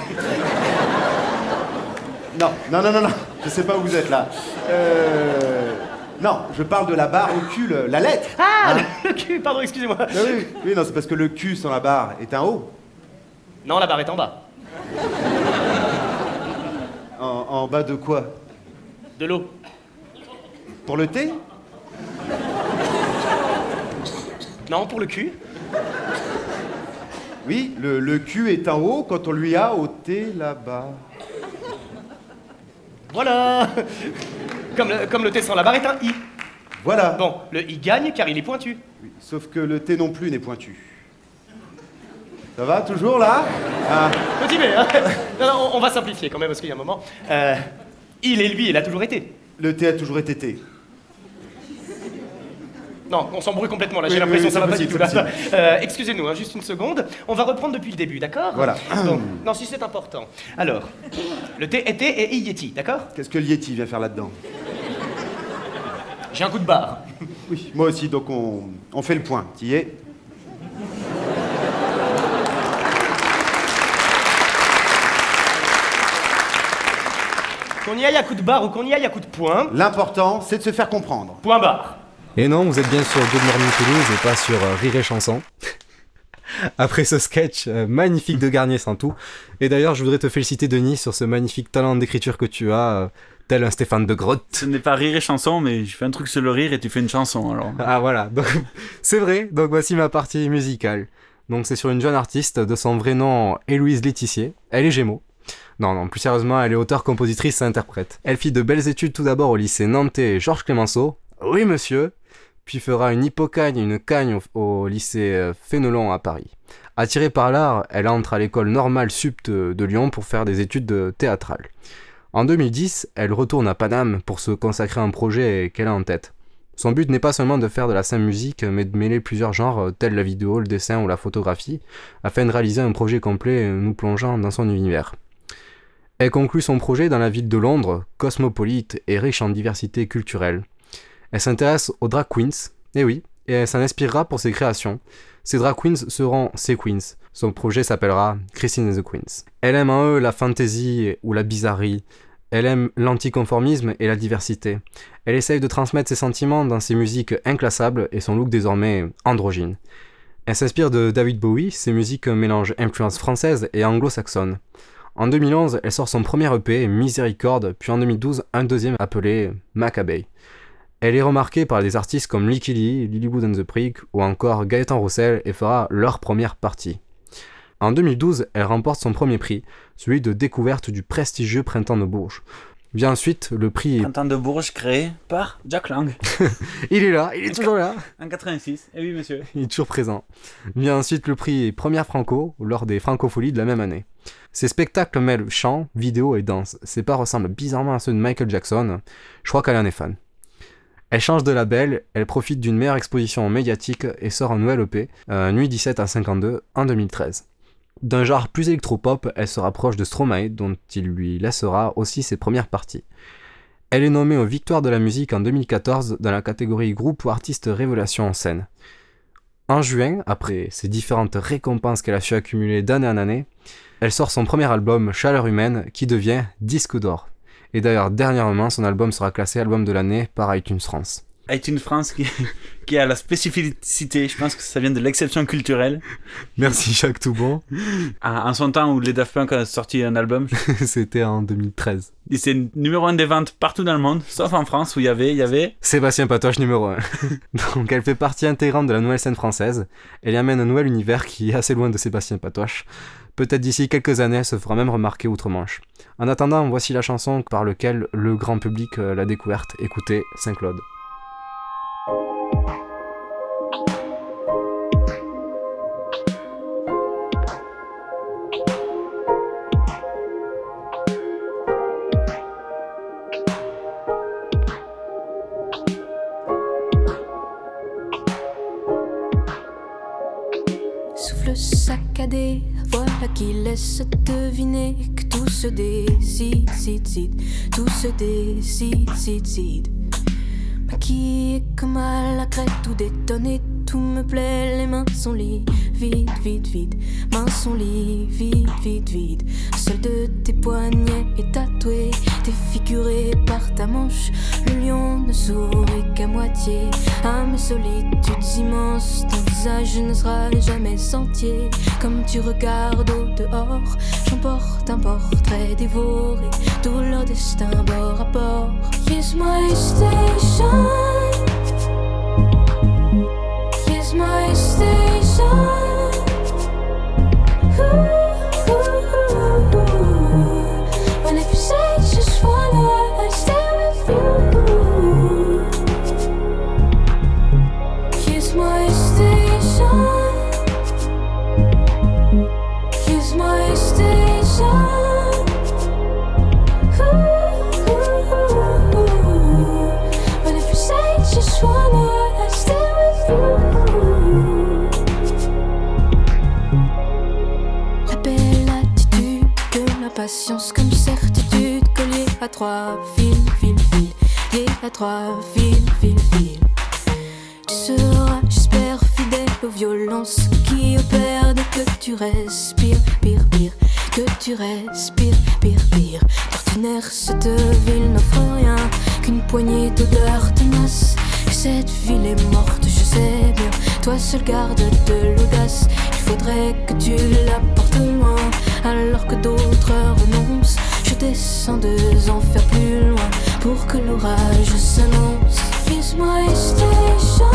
Non, non, non, non, non, je sais pas où vous êtes là. Euh, Non, je parle de la barre au cul, le- la lettre. Ah, Hein le [LAUGHS] cul, pardon, excusez-moi. Ah oui, oui, non, c'est parce que le cul sans la barre est un O. Non, la barre est en bas. En, en bas de quoi? De l'eau. Pour le T Non, pour le cul. Oui, le, le cul est en haut quand on lui a ôté la barre. Voilà comme le, comme le T sans la barre est un I. Voilà. Bon, le I gagne car il est pointu. Oui, sauf que le T non plus n'est pointu. Ça va, toujours là? Ah, Petit B, hein non, non, on- va simplifier quand même parce qu'il y a un moment. Euh, il et lui, il a toujours été. Le T a toujours été T. Non, on s'embrouille complètement là, j'ai Oui, l'impression oui, que ça oui, va c'est pas du tout. possible, là. [LAUGHS] Euh, Excusez-nous, hein, juste une seconde. On va reprendre depuis le début, d'accord Voilà. [CLEARS THROAT] Bon, non, si c'est important. Alors, le T était et I Yeti, d'accord Qu'est-ce que le Yeti vient faire là-dedans J'ai un coup de barre. Oui, moi aussi, donc on, on fait le point. T'y es Qu'on y aille à coup de barre ou qu'on y aille à coup de poing, L'important, c'est de se faire comprendre. point barre. Et non, vous êtes bien sur Good Morning Toulouse et pas sur euh, Rire et Chanson. [LAUGHS] Après ce sketch euh, magnifique de Garnier sans tout. Et d'ailleurs, je voudrais te féliciter, Denis, sur ce magnifique talent d'écriture que tu as, euh, tel un Stéphane de Grotte. Ce n'est pas rire et chanson, mais je fais un truc sur le rire et tu fais une chanson alors. Ah voilà, [LAUGHS] c'est vrai. Donc voici ma partie musicale. Donc c'est sur une jeune artiste de son vrai nom Héloïse Létissier. Elle est Gémeaux. Non, non, plus sérieusement, elle est auteure, compositrice et interprète. Elle fit de belles études tout d'abord au lycée nantais Georges Clémenceau. Oui, monsieur. Puis fera une hippocagne et une cagne au, lycée euh, Fénelon à Paris. Attirée par l'art, elle entre à l'école normale sup de, Lyon pour faire des études de théâtrales. En 2010, elle retourne à Paname pour se consacrer à un projet qu'elle a en tête. Son but n'est pas seulement de faire de la scène musique, mais de mêler plusieurs genres euh, tels la vidéo, le dessin ou la photographie, afin de réaliser un projet complet euh, nous plongeant dans son univers. Elle conclut son projet dans la ville de Londres, cosmopolite et riche en diversité culturelle. Elle s'intéresse aux drag queens, et oui, et elle s'en inspirera pour ses créations. Ces drag queens seront ses queens. Son projet s'appellera Christine and the Queens. Elle aime en eux la fantaisie ou la bizarrerie. Elle aime l'anticonformisme et la diversité. Elle essaye de transmettre ses sentiments dans ses musiques inclassables et son look désormais androgyne. Elle s'inspire de David Bowie, ses musiques mélangent influences françaises et anglo-saxonnes. En 2011, elle sort son premier EP, Miséricorde, puis en 2012, un deuxième appelé Maccabée. Elle est remarquée par des artistes comme Licky Lee, Lilywood and the Prick ou encore Gaëtan Roussel et fera leur première partie. En 2012, elle remporte son premier prix, celui de découverte du prestigieux Printemps de Bourges. Vient ensuite le prix. Printemps de Bourges créé par Jack Lang. [LAUGHS] il est là, il est toujours là. En 86, et oui monsieur. Il est toujours présent. Vient ensuite le prix Première Franco lors des Francopholies de la même année. Ces spectacles mêlent chant, vidéo et danse. Ses pas ressemblent bizarrement à ceux de Michael Jackson. Je crois qu'elle en est fan. Elle change de label, elle profite d'une meilleure exposition médiatique et sort un nouvel EP, euh, Nuit 17 à 52, en 2013. D'un genre plus électropop, elle se rapproche de Stromae, dont il lui laissera aussi ses premières parties. Elle est nommée aux Victoires de la musique en 2014 dans la catégorie groupe ou artiste révélation en scène. En juin, après ces différentes récompenses qu'elle a su accumuler d'année en année, elle sort son premier album Chaleur humaine qui devient disque d'or. Et d'ailleurs, dernièrement, son album sera classé album de l'année par iTunes France. iTunes France qui, [LAUGHS] qui a la spécificité, je pense que ça vient de l'exception culturelle. Merci Jacques Toubon. En son temps où les Daft Punk ont sorti un album. [LAUGHS] C'était en 2013. Et c'est numéro un des ventes partout dans le monde, sauf en France où il y avait, il y avait... Sébastien Patoche numéro 1. [LAUGHS] Donc elle fait partie intégrante de la nouvelle scène française. Elle y amène un nouvel univers qui est assez loin de Sébastien Patoche. Peut-être d'ici quelques années, elle se fera même remarquer outre-Manche. En attendant, voici la chanson par laquelle le grand public l'a découverte. Écoutez, Saint-Claude. Souffle saccadé, voilà qui laisse deviner que tout se décide, cide, cide, tout se décide, cide, cide. Maquillé comme à la crête, tout détonné, tout me plaît, les mains sont liées, vide, vide, vide, mains sont liées, vide, vide, vide. Seul de tes poignets est tatoué, défiguré par ta manche. Le lion ne sourit qu'à moitié, à mes solitudes immenses, ton visage ne sera jamais entier. Comme tu regardes au dehors, j'emporte un portrait dévoré, tout leur destin bord à bord. Kiss my station. Ooh. Comme certitude collier à trois fils, fil, fil, lié à trois fils, fil, fil. Tu seras, j'espère, fidèle aux violences qui opèrent que tu respires, pire, pire, que tu respires, pire, pire. D'ordinaire, cette ville n'offre rien qu'une poignée d'odeurs tenaces. Et cette ville est morte, je sais bien. Toi seul garde de l'audace. Faudrait que tu la portes loin, alors que d'autres renoncent. Je descends deux enfers plus loin pour que l'orage s'annonce. Kiss my station.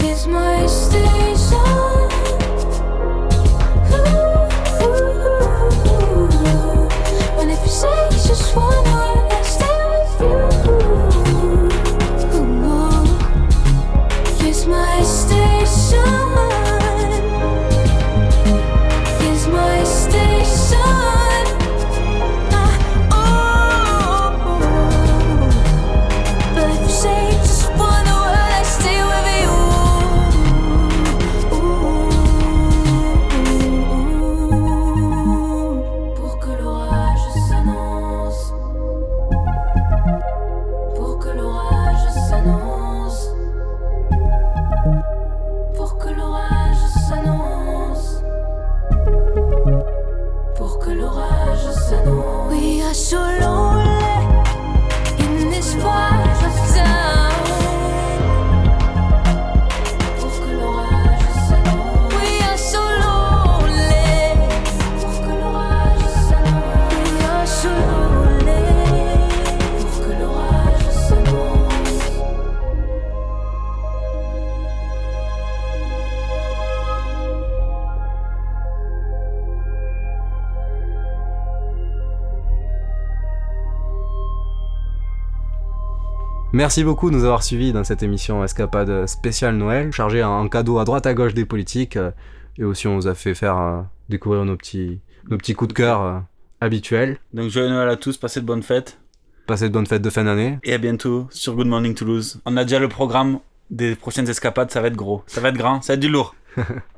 Kiss my station. Merci beaucoup de nous avoir suivis dans cette émission Escapade spéciale Noël, chargée en cadeau à droite à gauche des politiques. euh, Et aussi, on vous a fait faire euh, découvrir nos petits, nos petits coups de cœur euh, habituels. Donc joyeux Noël à tous, passez de bonnes fêtes. Passez de bonnes fêtes de fin d'année. Et à bientôt sur Good Morning Toulouse. On a déjà le programme des prochaines escapades, ça va être gros. Ça va être grand, ça va être du lourd. [LAUGHS]